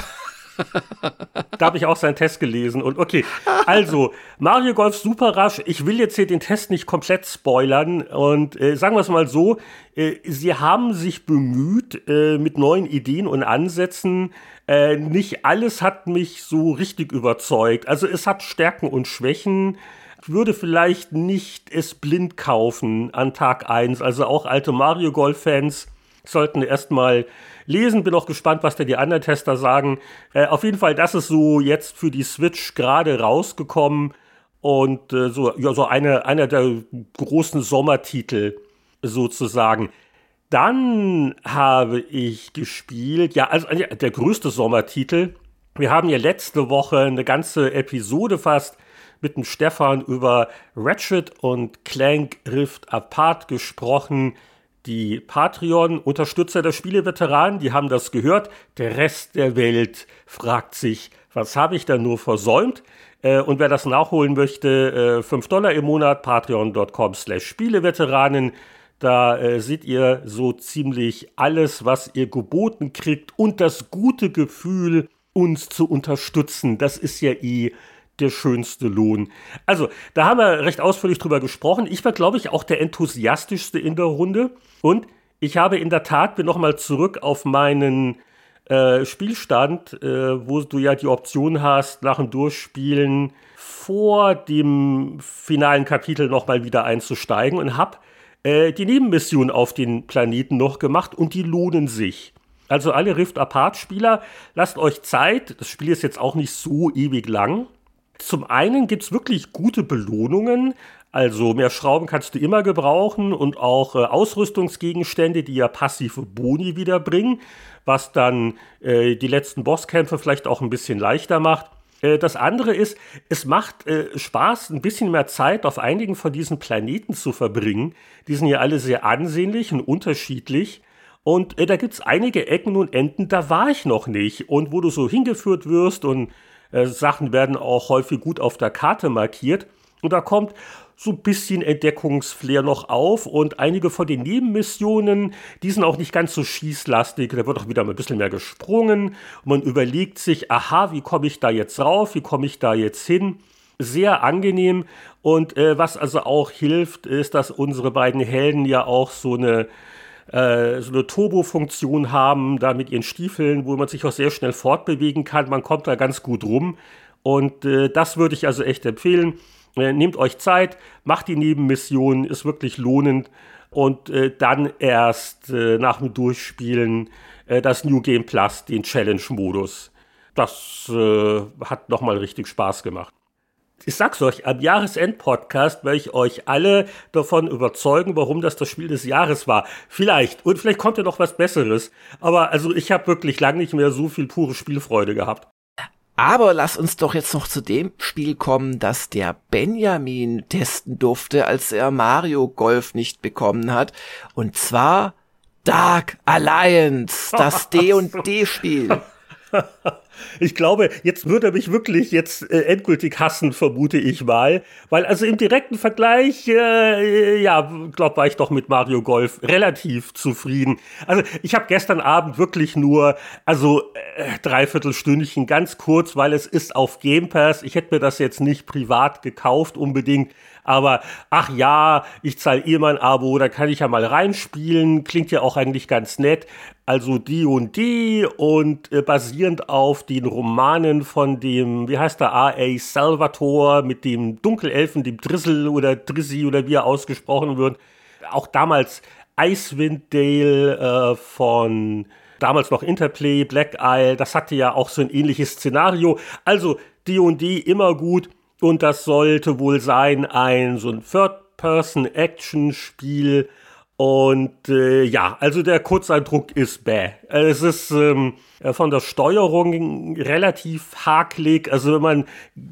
da habe ich auch seinen Test gelesen. Und okay, also Mario Golf Super Rush. Ich will jetzt hier den Test nicht komplett spoilern. Und äh, sagen wir es mal so: äh, Sie haben sich bemüht äh, mit neuen Ideen und Ansätzen. Äh, nicht alles hat mich so richtig überzeugt. Also es hat Stärken und Schwächen. Ich würde vielleicht nicht es blind kaufen an Tag 1. Also auch alte Mario Golf-Fans sollten erstmal lesen. Bin auch gespannt, was da die anderen Tester sagen. Äh, auf jeden Fall, das ist so jetzt für die Switch gerade rausgekommen. und äh, so, ja, so eine, einer der großen Sommertitel sozusagen. Dann habe ich gespielt, ja, also der größte Sommertitel. Wir haben ja letzte Woche eine ganze Episode fast mit dem Stefan über Ratchet und Clank Rift Apart gesprochen. Die Patreon-Unterstützer der Spieleveteranen, die haben das gehört. Der Rest der Welt fragt sich, was habe ich da nur versäumt? Äh, und wer das nachholen möchte, äh, 5 Dollar im Monat, patreon.com slash Spieleveteranen. Da äh, seht ihr so ziemlich alles, was ihr geboten kriegt und das gute Gefühl, uns zu unterstützen. Das ist ja eh der schönste Lohn. Also, da haben wir recht ausführlich drüber gesprochen. Ich war, glaube ich, auch der enthusiastischste in der Runde. Und ich habe in der Tat, bin nochmal zurück auf meinen äh, Spielstand, äh, wo du ja die Option hast, nach dem Durchspielen vor dem finalen Kapitel nochmal wieder einzusteigen und habe äh, die Nebenmission auf den Planeten noch gemacht und die lohnen sich. Also alle Rift Apart Spieler, lasst euch Zeit. Das Spiel ist jetzt auch nicht so ewig lang. Zum einen gibt es wirklich gute Belohnungen. Also mehr Schrauben kannst du immer gebrauchen und auch äh, Ausrüstungsgegenstände, die ja passive Boni wiederbringen, was dann äh, die letzten Bosskämpfe vielleicht auch ein bisschen leichter macht. Äh, das andere ist, es macht äh, Spaß, ein bisschen mehr Zeit auf einigen von diesen Planeten zu verbringen. Die sind ja alle sehr ansehnlich und unterschiedlich. Und äh, da gibt es einige Ecken und Enden, da war ich noch nicht. Und wo du so hingeführt wirst und äh, Sachen werden auch häufig gut auf der Karte markiert. Und da kommt so ein bisschen Entdeckungsflair noch auf und einige von den Nebenmissionen, die sind auch nicht ganz so schießlastig. Da wird auch wieder mal ein bisschen mehr gesprungen und man überlegt sich, aha, wie komme ich da jetzt rauf, wie komme ich da jetzt hin? Sehr angenehm und äh, was also auch hilft, ist, dass unsere beiden Helden ja auch so eine äh, so eine Turbo-Funktion haben, da mit ihren Stiefeln, wo man sich auch sehr schnell fortbewegen kann. Man kommt da ganz gut rum. Und äh, das würde ich also echt empfehlen. Äh, nehmt euch Zeit, macht die Nebenmission, ist wirklich lohnend. Und äh, dann erst äh, nach dem Durchspielen äh, das New Game Plus, den Challenge-Modus. Das hat nochmal richtig Spaß gemacht ich sag's euch, am Jahresend-Podcast werde ich euch alle davon überzeugen, warum das das Spiel des Jahres war. Vielleicht. Und vielleicht kommt ja noch was Besseres. Aber also ich habe wirklich lange nicht mehr so viel pure Spielfreude gehabt. Aber lass uns doch jetzt noch zu dem Spiel kommen, das der Benjamin testen durfte, als er Mario Golf nicht bekommen hat. Und zwar Dark Alliance, das [laughs] D&D-Spiel. [laughs] Ich glaube, jetzt würde er mich wirklich jetzt äh, endgültig hassen, vermute ich mal. Weil also im direkten Vergleich, äh, ja, glaube war ich doch mit Mario Golf relativ zufrieden. Also ich habe gestern Abend wirklich nur, also äh, dreiviertel Stündchen ganz kurz, weil es ist auf Game Pass. Ich hätte mir das jetzt nicht privat gekauft unbedingt. Aber ach ja, ich zahle eh mein Abo, da kann ich ja mal reinspielen. Klingt ja auch eigentlich ganz nett. Also die und die und äh, basierend auf den Romanen von dem, wie heißt der, A.A. Salvatore mit dem Dunkelelfen, dem Drizzle oder Drizzy oder wie er ausgesprochen wird. Auch damals Icewind Dale äh, von damals noch Interplay, Black Isle, das hatte ja auch so ein ähnliches Szenario. Also D&D immer gut und das sollte wohl sein ein so ein Third-Person-Action-Spiel. Und äh, ja, also der Kurzeindruck ist bäh. Es ist ähm, von der Steuerung relativ hakelig. Also wenn man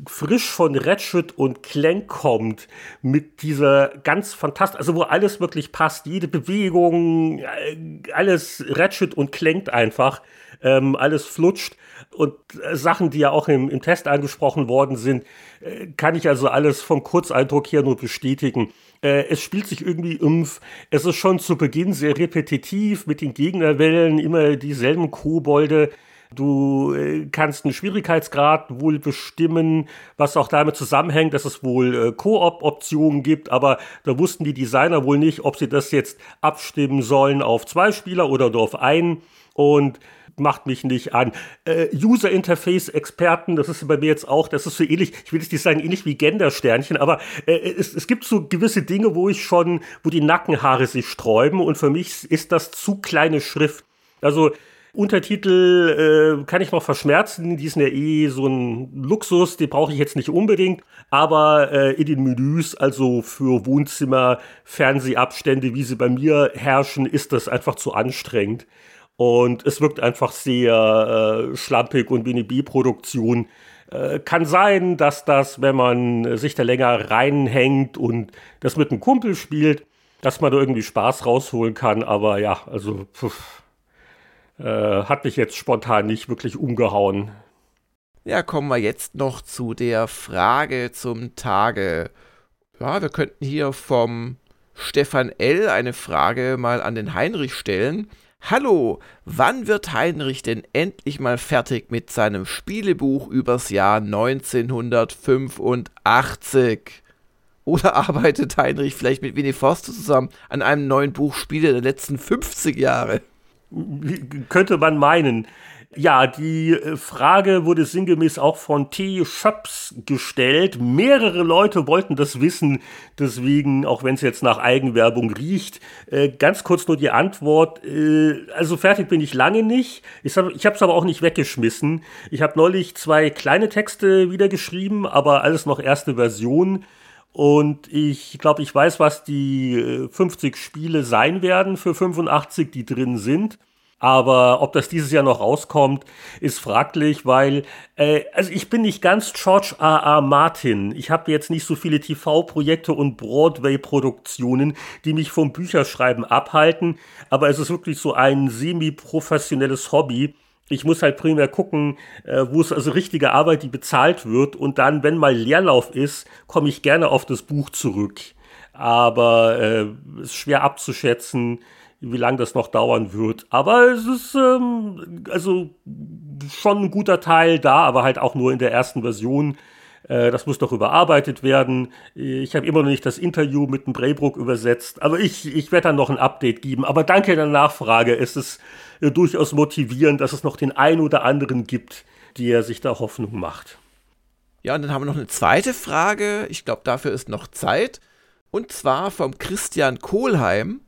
frisch von Ratchet und Clank kommt mit dieser ganz fantastisch, also wo alles wirklich passt, jede Bewegung, äh, alles Ratchet und Clank einfach, ähm, alles flutscht und äh, Sachen, die ja auch im, im Test angesprochen worden sind, äh, kann ich also alles vom Kurzeindruck her nur bestätigen. Äh, es spielt sich irgendwie impf. Es ist schon zu Beginn sehr repetitiv mit den Gegnerwellen, immer dieselben Kobolde. Du kannst einen Schwierigkeitsgrad wohl bestimmen, was auch damit zusammenhängt, dass es wohl Koop-Optionen gibt, aber da wussten die Designer wohl nicht, ob sie das jetzt abstimmen sollen auf zwei Spieler oder nur auf einen. Und macht mich nicht an. Äh, User Interface Experten, das ist bei mir jetzt auch, das ist so ähnlich, ich will jetzt nicht sagen ähnlich wie Gendersternchen, aber äh, es, es gibt so gewisse Dinge, wo ich schon, wo die Nackenhaare sich sträuben und für mich ist das zu kleine Schrift. Also Untertitel äh, kann ich noch verschmerzen, die sind ja eh so ein Luxus, den brauche ich jetzt nicht unbedingt, aber äh, in den Menüs, also für Wohnzimmer, Fernsehabstände, wie sie bei mir herrschen, ist das einfach zu anstrengend. Und es wirkt einfach sehr äh, schlampig und wie eine B-Produktion. Äh, kann sein, dass das, wenn man sich da länger reinhängt und das mit einem Kumpel spielt, dass man da irgendwie Spaß rausholen kann. Aber ja, also pff, äh, hat mich jetzt spontan nicht wirklich umgehauen. Ja, kommen wir jetzt noch zu der Frage zum Tage. Ja, wir könnten hier vom Stefan L. eine Frage mal an den Heinrich stellen. Hallo, wann wird Heinrich denn endlich mal fertig mit seinem Spielebuch übers Jahr 1985? Oder arbeitet Heinrich vielleicht mit Winnie Forster zusammen an einem neuen Buch Spiele der letzten 50 Jahre? Könnte man meinen. Ja, die äh, Frage wurde sinngemäß auch von T. Schöps gestellt. Mehrere Leute wollten das wissen, deswegen, auch wenn es jetzt nach Eigenwerbung riecht, äh, ganz kurz nur die Antwort. Äh, also fertig bin ich lange nicht. Ich habe es aber auch nicht weggeschmissen. Ich habe neulich zwei kleine Texte wieder geschrieben, aber alles noch erste Version. Und ich glaube, ich weiß, was die 50 Spiele sein werden für 85, die drin sind. Aber ob das dieses Jahr noch rauskommt, ist fraglich, weil, äh, also ich bin nicht ganz George R. R. Martin. Ich habe jetzt nicht so viele TV-Projekte und Broadway-Produktionen, die mich vom Bücherschreiben abhalten. Aber es ist wirklich so ein semi-professionelles Hobby. Ich muss halt primär gucken, äh, wo es also richtige Arbeit, die bezahlt wird. Und dann, wenn mal Leerlauf ist, komme ich gerne auf das Buch zurück. Aber äh, ist schwer abzuschätzen, wie lange das noch dauern wird. Aber es ist ähm, also schon ein guter Teil da, aber halt auch nur in der ersten Version. Äh, das muss noch überarbeitet werden. Ich habe immer noch nicht das Interview mit dem Braybrook übersetzt, aber ich, ich werde dann noch ein Update geben. Aber danke der Nachfrage. Es ist äh, durchaus motivierend, dass es noch den einen oder anderen gibt, der sich da Hoffnung macht. Ja, und dann haben wir noch eine zweite Frage. Ich glaube, dafür ist noch Zeit. Und zwar vom Christian Kohlheim.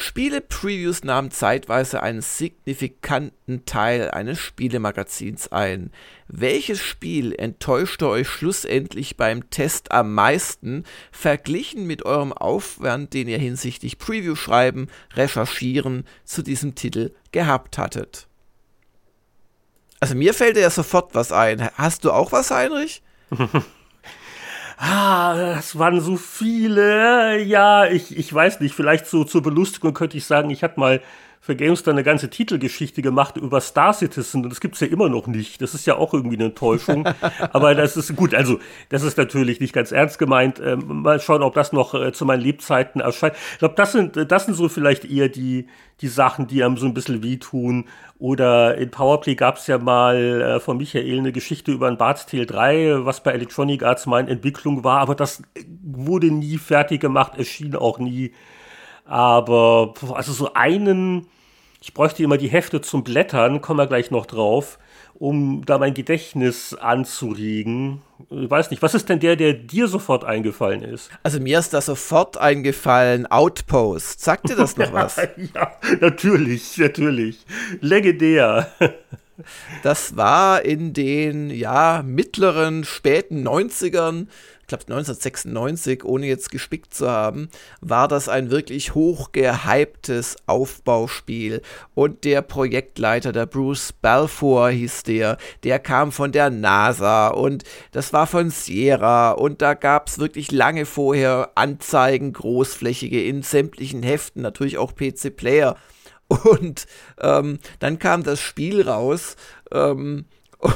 Spiele-Previews nahmen zeitweise einen signifikanten Teil eines Spielemagazins ein. Welches Spiel enttäuschte euch schlussendlich beim Test am meisten, verglichen mit eurem Aufwand, den ihr hinsichtlich Preview schreiben, recherchieren zu diesem Titel gehabt hattet? Also mir fällt ja sofort was ein. Hast du auch was, Heinrich? [laughs] ah, es waren so viele. Ja, ich, ich weiß nicht, vielleicht so zur Belustigung könnte ich sagen, ich hatte mal für Gamestar eine ganze Titelgeschichte gemacht über Star Citizen und das gibt's ja immer noch nicht. Das ist ja auch irgendwie eine Enttäuschung. [laughs] Aber das ist gut, also das ist natürlich nicht ganz ernst gemeint. Ähm, mal schauen, ob das noch äh, zu meinen Lebzeiten erscheint. Ich glaube, das sind, das sind so vielleicht eher die, die Sachen, die einem so ein bisschen wehtun. Oder in Powerplay gab's ja mal äh, von Michael eine Geschichte über ein Bart's Tale 3, was bei Electronic Arts mal in Entwicklung war, aber das wurde nie fertig gemacht, erschien auch nie. Aber also so einen, ich bräuchte immer die Hefte zum Blättern, kommen wir gleich noch drauf, um da mein Gedächtnis anzuregen. Ich weiß nicht, was ist denn der, der dir sofort eingefallen ist? Also mir ist da sofort eingefallen, Outpost. Sagt dir das noch was? [laughs] ja, natürlich, natürlich. Legendär. Das war in den ja mittleren, späten 90ern glaube 1996, ohne jetzt gespickt zu haben, war das ein wirklich hoch gehyptes Aufbauspiel. Und der Projektleiter, der Bruce Balfour hieß der, der kam von der NASA und das war von Sierra und da gab es wirklich lange vorher Anzeigen, großflächige in sämtlichen Heften, natürlich auch PC Player. Und ähm, dann kam das Spiel raus. Ähm, [laughs]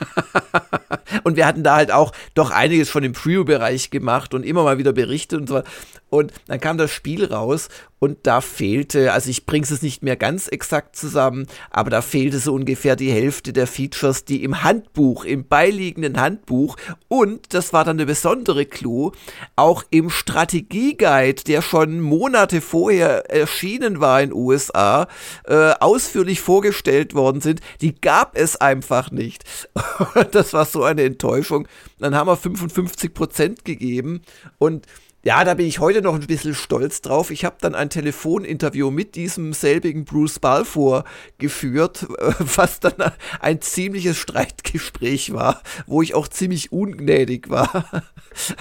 [laughs] und wir hatten da halt auch doch einiges von dem Preview-Bereich gemacht und immer mal wieder berichtet und so. Und dann kam das Spiel raus und da fehlte, also ich bringe es nicht mehr ganz exakt zusammen, aber da fehlte so ungefähr die Hälfte der Features, die im Handbuch, im beiliegenden Handbuch und, das war dann eine besondere Clou, auch im Strategieguide, der schon Monate vorher erschienen war in USA, äh, ausführlich vorgestellt worden sind, die gab es einfach nicht. [laughs] das war so eine Enttäuschung. Dann haben wir 55 Prozent gegeben und Ja, da bin ich heute noch ein bisschen stolz drauf. Ich habe dann ein Telefoninterview mit diesem selbigen Bruce Balfour geführt, [laughs] was dann ein ziemliches Streitgespräch war, wo ich auch ziemlich ungnädig war.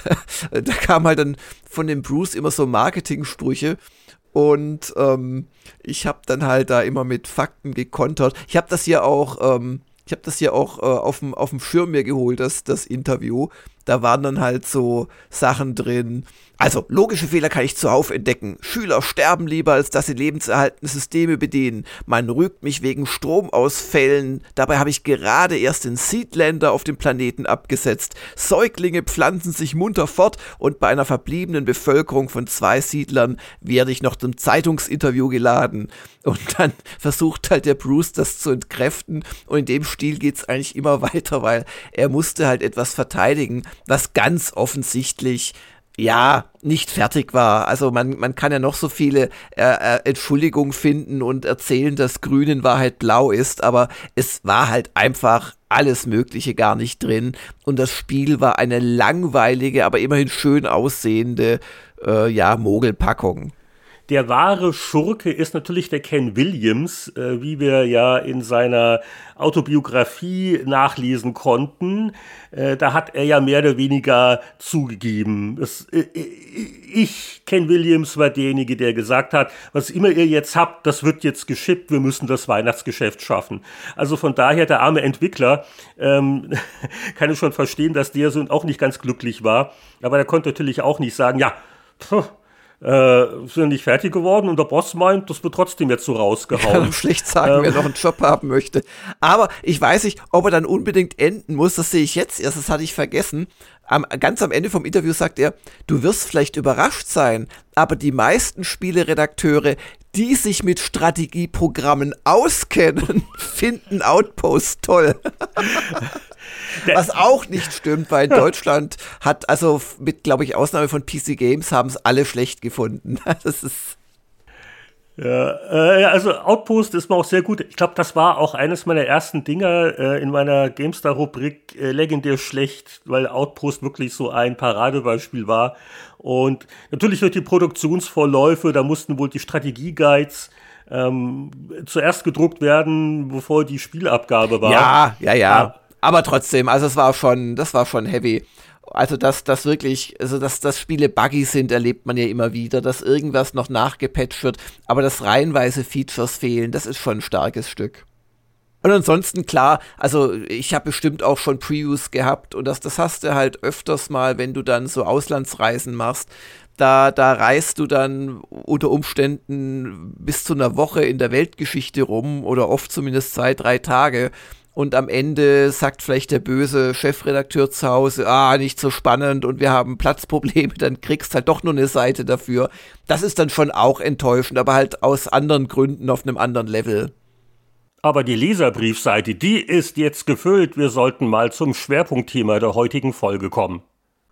[laughs] da kam halt dann von dem Bruce immer so Marketingsprüche und ähm, ich habe dann halt da immer mit Fakten gekontert. Ich habe das hier auch, ähm, ich habe das hier auch äh, auf dem Schirm mir geholt, das, das Interview. Da waren dann halt so Sachen drin. Also, logische Fehler kann ich zuhauf entdecken. Schüler sterben lieber, als dass sie lebenserhaltende Systeme bedienen. Man rügt mich wegen Stromausfällen. Dabei habe ich gerade erst den Seedlander auf dem Planeten abgesetzt. Säuglinge pflanzen sich munter fort und bei einer verbliebenen Bevölkerung von zwei Siedlern werde ich noch zum Zeitungsinterview geladen. Und dann [laughs] versucht halt der Bruce das zu entkräften. Und in dem Stil geht es eigentlich immer [laughs] weiter, weil er musste halt etwas verteidigen, was ganz offensichtlich ja, nicht fertig war. Also man, man kann ja noch so viele äh, äh, Entschuldigungen finden und erzählen, dass Grün in Wahrheit blau ist, aber es war halt einfach alles Mögliche gar nicht drin. Und das Spiel war eine langweilige, aber immerhin schön aussehende, äh, ja, Mogelpackung. Der wahre Schurke ist natürlich der Ken Williams, äh, wie wir ja in seiner Autobiografie nachlesen konnten. Äh, da hat er ja mehr oder weniger zugegeben. Es, äh, äh ich, Ken Williams, war derjenige, der gesagt hat, was immer ihr jetzt habt, das wird jetzt geschippt, wir müssen das Weihnachtsgeschäft schaffen. Also von daher, der arme Entwickler, ähm, [laughs] kann ich schon verstehen, dass der so auch nicht ganz glücklich war. Aber er konnte natürlich auch nicht sagen, ja, pff, äh, sind nicht fertig geworden und der Boss meint, das wird trotzdem jetzt so rausgehauen. [laughs] Kann schlecht sagen, ähm. wer noch einen Job haben möchte. Aber ich weiß nicht, ob er dann unbedingt enden muss, das sehe ich jetzt erst, das hatte ich vergessen. Am, ganz am Ende vom Interview sagt er, du wirst vielleicht überrascht sein, aber die meisten Spieleredakteure, die sich mit Strategieprogrammen auskennen, [laughs] finden Outpost toll. Was auch nicht stimmt, weil Deutschland hat, also mit, glaube ich, Ausnahme von PC Games, haben es alle schlecht gefunden. [laughs] Das ist. Ja, äh, also Outpost ist mir auch sehr gut. Ich glaube, das war auch eines meiner ersten Dinger äh, in meiner GameStar-Rubrik äh, legendär schlecht, weil Outpost wirklich so ein Paradebeispiel war. Und natürlich durch die Produktionsvorläufe, da mussten wohl die Strategieguides ähm, zuerst gedruckt werden, bevor die Spielabgabe war. Ja, ja, ja. ja aber trotzdem, also es war schon, das war schon heavy. Also, dass das wirklich, also dass, dass Spiele buggy sind, erlebt man ja immer wieder, dass irgendwas noch nachgepatcht wird, aber dass reihenweise Features fehlen, das ist schon ein starkes Stück. Und ansonsten klar, also ich habe bestimmt auch schon Previews gehabt und das, das hast du halt öfters mal, wenn du dann so Auslandsreisen machst. Da, da reist du dann unter Umständen bis zu einer Woche in der Weltgeschichte rum oder oft zumindest zwei, drei Tage und am Ende sagt vielleicht der böse Chefredakteur zu Hause, ah, nicht so spannend und wir haben Platzprobleme, [laughs] dann kriegst halt doch nur eine Seite dafür. Das ist dann schon auch enttäuschend, aber halt aus anderen Gründen auf einem anderen Level. Aber die Leserbriefseite, die ist jetzt gefüllt. Wir sollten mal zum Schwerpunktthema der heutigen Folge kommen.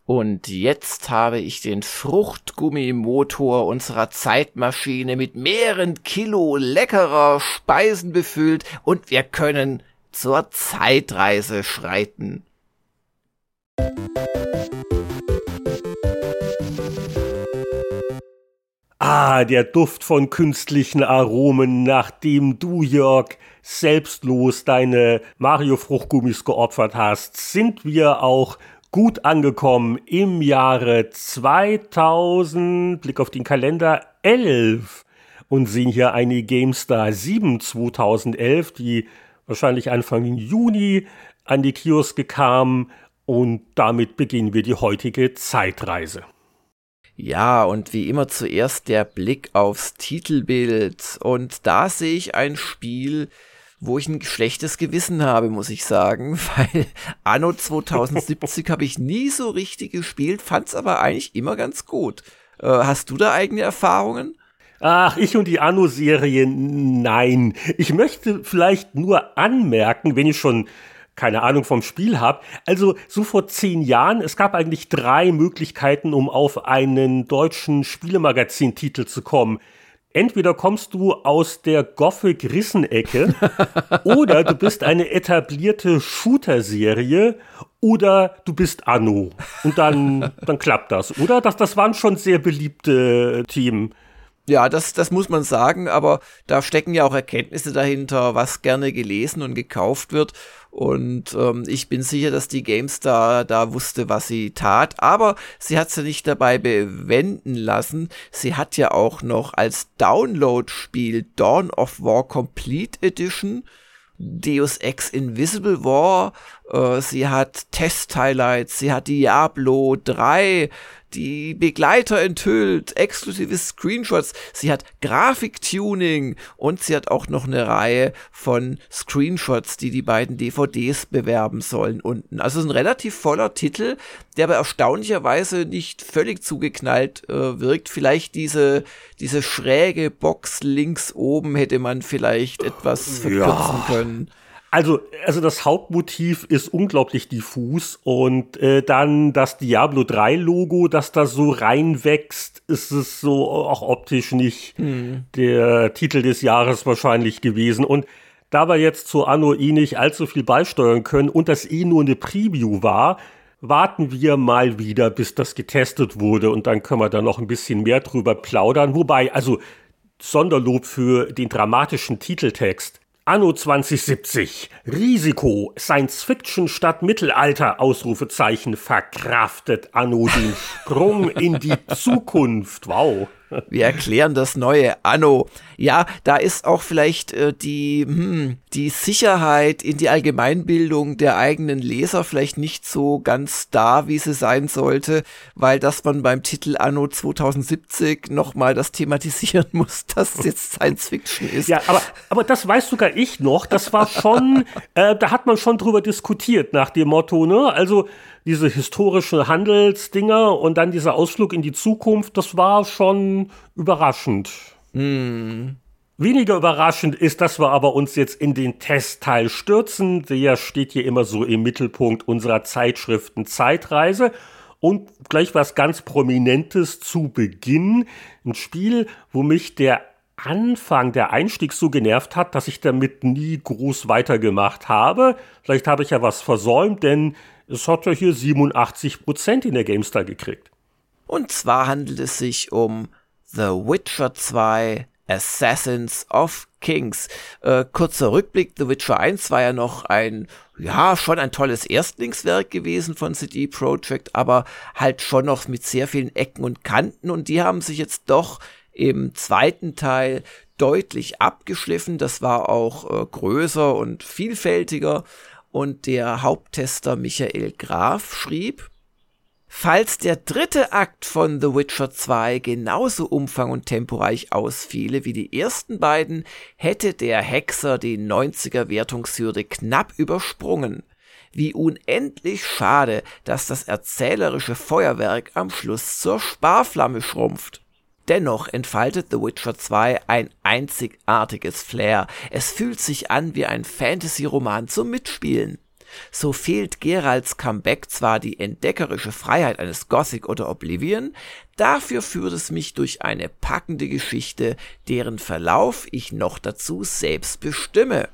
Und jetzt habe ich den Fruchtgummimotor unserer Zeitmaschine mit mehreren Kilo leckerer Speisen befüllt und wir können zur Zeitreise schreiten. Ah, der Duft von künstlichen Aromen, nachdem du, Jörg, selbstlos deine Mario-Fruchtgummis geopfert hast, sind wir auch gut angekommen im Jahre 2000, Blick auf den Kalender, 11 und sehen hier eine GameStar 7 2011, die wahrscheinlich Anfang Juni an die Kioske kam und damit beginnen wir die heutige Zeitreise. Ja, und wie immer zuerst der Blick aufs Titelbild. Und da sehe ich ein Spiel, wo ich ein schlechtes Gewissen habe, muss ich sagen, [laughs] weil Anno 2070 habe ich nie so richtig gespielt, fand es aber eigentlich immer ganz gut. Äh, hast du da eigene Erfahrungen? Ach, ich und die Anno-Serie, nein. Ich möchte vielleicht nur anmerken, wenn ich schon keine Ahnung vom Spiel habe. Also so vor zehn Jahren, es gab eigentlich drei Möglichkeiten, um auf einen deutschen Spielemagazin-Titel zu kommen. entweder kommst du aus der Gothic-Rissenecke [laughs] oder du bist eine etablierte Shooter-Serie oder du bist Anno. Und dann, dann klappt das, oder? Das, das waren schon sehr beliebte Themen. Ja, das, das muss man sagen, aber da stecken ja auch Erkenntnisse dahinter, was gerne gelesen und gekauft wird. Und ähm, ich bin sicher, dass die GameStar da wusste, was sie tat. Aber sie hat sie nicht dabei bewenden lassen. Sie hat ja auch noch als Download-Spiel Dawn of War Complete Edition Deus Ex Invisible War, äh, sie hat Test-Highlights, sie hat Diablo 3, die Begleiter enthüllt, exklusive Screenshots, sie hat Grafiktuning und sie hat auch noch eine Reihe von Screenshots, die die beiden DVDs bewerben sollen unten. Also ein relativ voller Titel, der aber erstaunlicherweise nicht völlig zugeknallt äh, wirkt. Vielleicht diese, diese schräge Box links oben hätte man vielleicht etwas verkürzen ja. können. Also, also das Hauptmotiv ist unglaublich diffus und äh, dann das Diablo 3 Logo, das da so reinwächst, ist es so auch optisch nicht hm. der Titel des Jahres wahrscheinlich gewesen und da wir jetzt zu Anno eh nicht allzu viel beisteuern können und das eh nur eine Preview war, warten wir mal wieder, bis das getestet wurde und dann können wir da noch ein bisschen mehr drüber plaudern. Wobei, also Sonderlob für den dramatischen Titeltext. Anno 2070. Risiko. Science Fiction statt Mittelalter. Ausrufezeichen. Verkraftet Anno den Sprung in die Zukunft. Wow. Wir erklären das neue Anno. Ja, da ist auch vielleicht äh, die, hm, die Sicherheit in die Allgemeinbildung der eigenen Leser vielleicht nicht so ganz da, wie sie sein sollte, weil das man beim Titel Anno 2070 nochmal das thematisieren [laughs] muss, dass es jetzt Science Fiction ist. Ja, aber, aber das weiß sogar ich noch. Das war schon, [laughs] äh, da hat man schon drüber diskutiert nach dem Motto, ne? Also, diese historischen Handelsdinger und dann dieser Ausflug in die Zukunft, das war schon überraschend. Mm. Weniger überraschend ist, dass wir aber uns jetzt in den Testteil stürzen. Der steht hier immer so im Mittelpunkt unserer Zeitschriften Zeitreise. Und gleich was ganz Prominentes zu Beginn. Ein Spiel, wo mich der Anfang, der Einstieg so genervt hat, dass ich damit nie groß weitergemacht habe. Vielleicht habe ich ja was versäumt, denn es hat ja hier 87 Prozent in der GameStar gekriegt. Und zwar handelt es sich um The Witcher 2 Assassins of Kings. Äh, kurzer Rückblick, The Witcher 1 war ja noch ein, ja, schon ein tolles Erstlingswerk gewesen von CD Projekt, aber halt schon noch mit sehr vielen Ecken und Kanten und die haben sich jetzt doch im zweiten Teil deutlich abgeschliffen. Das war auch äh, größer und vielfältiger und der Haupttester Michael Graf schrieb, Falls der dritte Akt von The Witcher 2 genauso umfang- und temporeich ausfiele wie die ersten beiden, hätte der Hexer die 90er Wertungshürde knapp übersprungen. Wie unendlich schade, dass das erzählerische Feuerwerk am Schluss zur Sparflamme schrumpft. Dennoch entfaltet The Witcher 2 ein einzigartiges Flair. Es fühlt sich an wie ein Fantasy-Roman zum Mitspielen. So fehlt Geralds Comeback zwar die entdeckerische Freiheit eines Gothic oder Oblivion, dafür führt es mich durch eine packende Geschichte, deren Verlauf ich noch dazu selbst bestimme.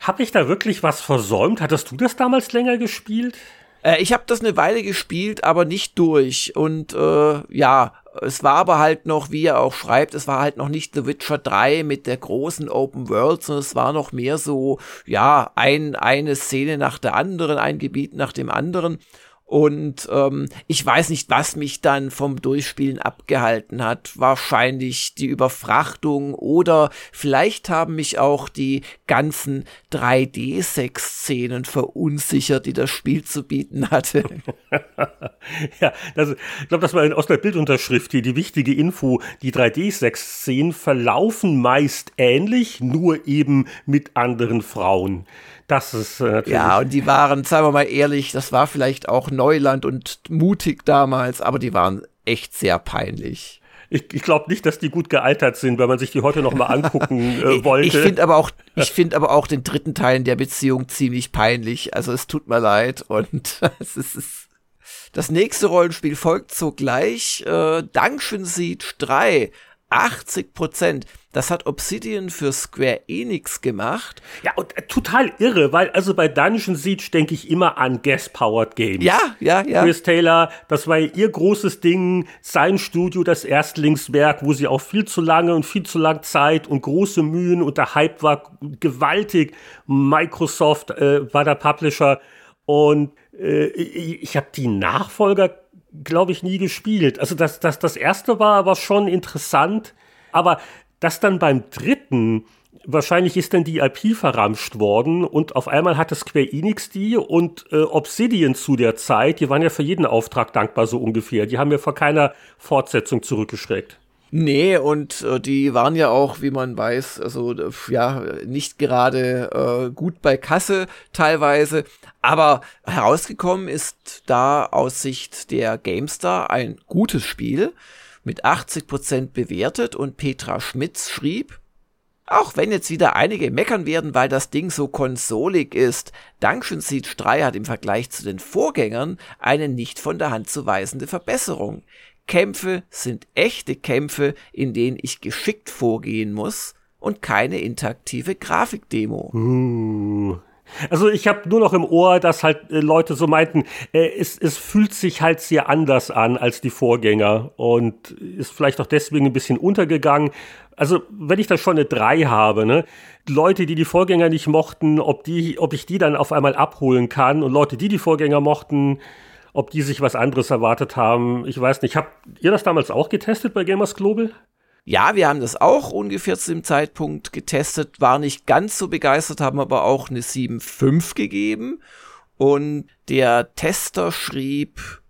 Hab ich da wirklich was versäumt? Hattest du das damals länger gespielt? Äh, ich habe das eine Weile gespielt, aber nicht durch. Und äh, ja, es war aber halt noch, wie er auch schreibt, es war halt noch nicht The Witcher 3 mit der großen Open World, sondern es war noch mehr so, ja, ein, eine Szene nach der anderen, ein Gebiet nach dem anderen. Und ähm, ich weiß nicht, was mich dann vom Durchspielen abgehalten hat. Wahrscheinlich die Überfrachtung oder vielleicht haben mich auch die ganzen 3D-Sex-Szenen verunsichert, die das Spiel zu bieten hatte. [laughs] [laughs] ja, das, ich glaube, das war aus der Bildunterschrift hier die wichtige Info. Die 3D-Sex-Szenen verlaufen meist ähnlich, nur eben mit anderen Frauen. Das ist äh, natürlich. Ja, und die waren, sagen wir mal ehrlich, das war vielleicht auch Neuland und mutig damals, aber die waren echt sehr peinlich. Ich, ich glaube nicht, dass die gut gealtert sind, wenn man sich die heute noch mal angucken [laughs] äh, wollte. Ich finde aber auch, ich finde aber auch den dritten Teil in der Beziehung ziemlich peinlich. Also es tut mir leid und [laughs] es ist, das nächste Rollenspiel folgt sogleich. Äh, Dungeon Siege 3 80 Prozent. Das hat Obsidian für Square Enix gemacht. Ja, und äh, total irre, weil also bei Dungeon Siege denke ich immer an Gas-Powered Games. Ja, ja, ja. Chris Taylor, das war ihr großes Ding, sein Studio, das Erstlingswerk, wo sie auch viel zu lange und viel zu lang Zeit und große Mühen und der Hype war gewaltig. Microsoft äh, war der Publisher und äh, ich, ich habe die Nachfolger glaube ich, nie gespielt. Also das, das, das erste war aber schon interessant, aber das dann beim dritten, wahrscheinlich ist dann die IP verramscht worden und auf einmal hatte Square Enix die und äh, Obsidian zu der Zeit, die waren ja für jeden Auftrag dankbar so ungefähr. Die haben ja vor keiner Fortsetzung zurückgeschreckt. Nee, und äh, die waren ja auch, wie man weiß, also ja, nicht gerade äh, gut bei Kasse teilweise. Aber herausgekommen ist da aus Sicht der GameStar ein gutes Spiel mit 80% bewertet und Petra Schmitz schrieb, auch wenn jetzt wieder einige meckern werden, weil das Ding so konsolig ist, Dungeon Siege 3 hat im Vergleich zu den Vorgängern eine nicht von der Hand zu weisende Verbesserung. Kämpfe sind echte Kämpfe, in denen ich geschickt vorgehen muss und keine interaktive Grafikdemo. Uh. Also ich habe nur noch im Ohr, dass halt äh, Leute so meinten, äh, es, es fühlt sich halt sehr anders an als die Vorgänger und ist vielleicht auch deswegen ein bisschen untergegangen. Also wenn ich da schon eine 3 habe, ne, Leute, die die Vorgänger nicht mochten, ob, die, ob ich die dann auf einmal abholen kann und Leute, die die Vorgänger mochten, ob die sich was anderes erwartet haben. Ich weiß nicht. Habt ihr das damals auch getestet bei Gamers Global? Ja, wir haben das auch ungefähr zu dem Zeitpunkt getestet, war nicht ganz so begeistert, haben aber auch eine 7.5 gegeben. Und der Tester schrieb,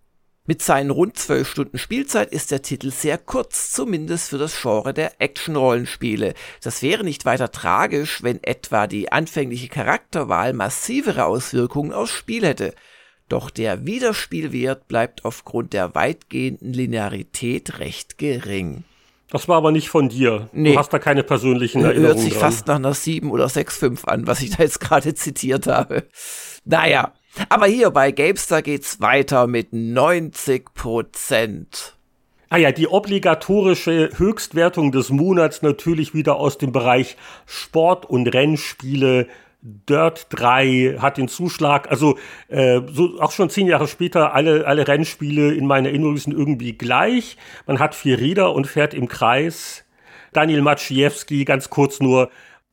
mit seinen rund zwölf Stunden Spielzeit ist der Titel sehr kurz, zumindest für das Genre der Action-Rollenspiele. Das wäre nicht weiter tragisch, wenn etwa die anfängliche Charakterwahl massivere Auswirkungen aufs Spiel hätte. Doch der Wiederspielwert bleibt aufgrund der weitgehenden Linearität recht gering. Das war aber nicht von dir. Nee. Du hast da keine persönlichen Erinnerungen. Hört sich dran. fast nach einer 7 oder 6,5 an, was ich da jetzt gerade zitiert habe. Naja, aber hier bei GameStar geht's weiter mit 90 Prozent. Ah ja, die obligatorische Höchstwertung des Monats natürlich wieder aus dem Bereich Sport- und Rennspiele Dirt 3 hat den Zuschlag, also äh, so auch schon zehn Jahre später, alle, alle Rennspiele in meiner Erinnerung sind irgendwie gleich. Man hat vier Räder und fährt im Kreis. Daniel Maciejewski, ganz kurz nur,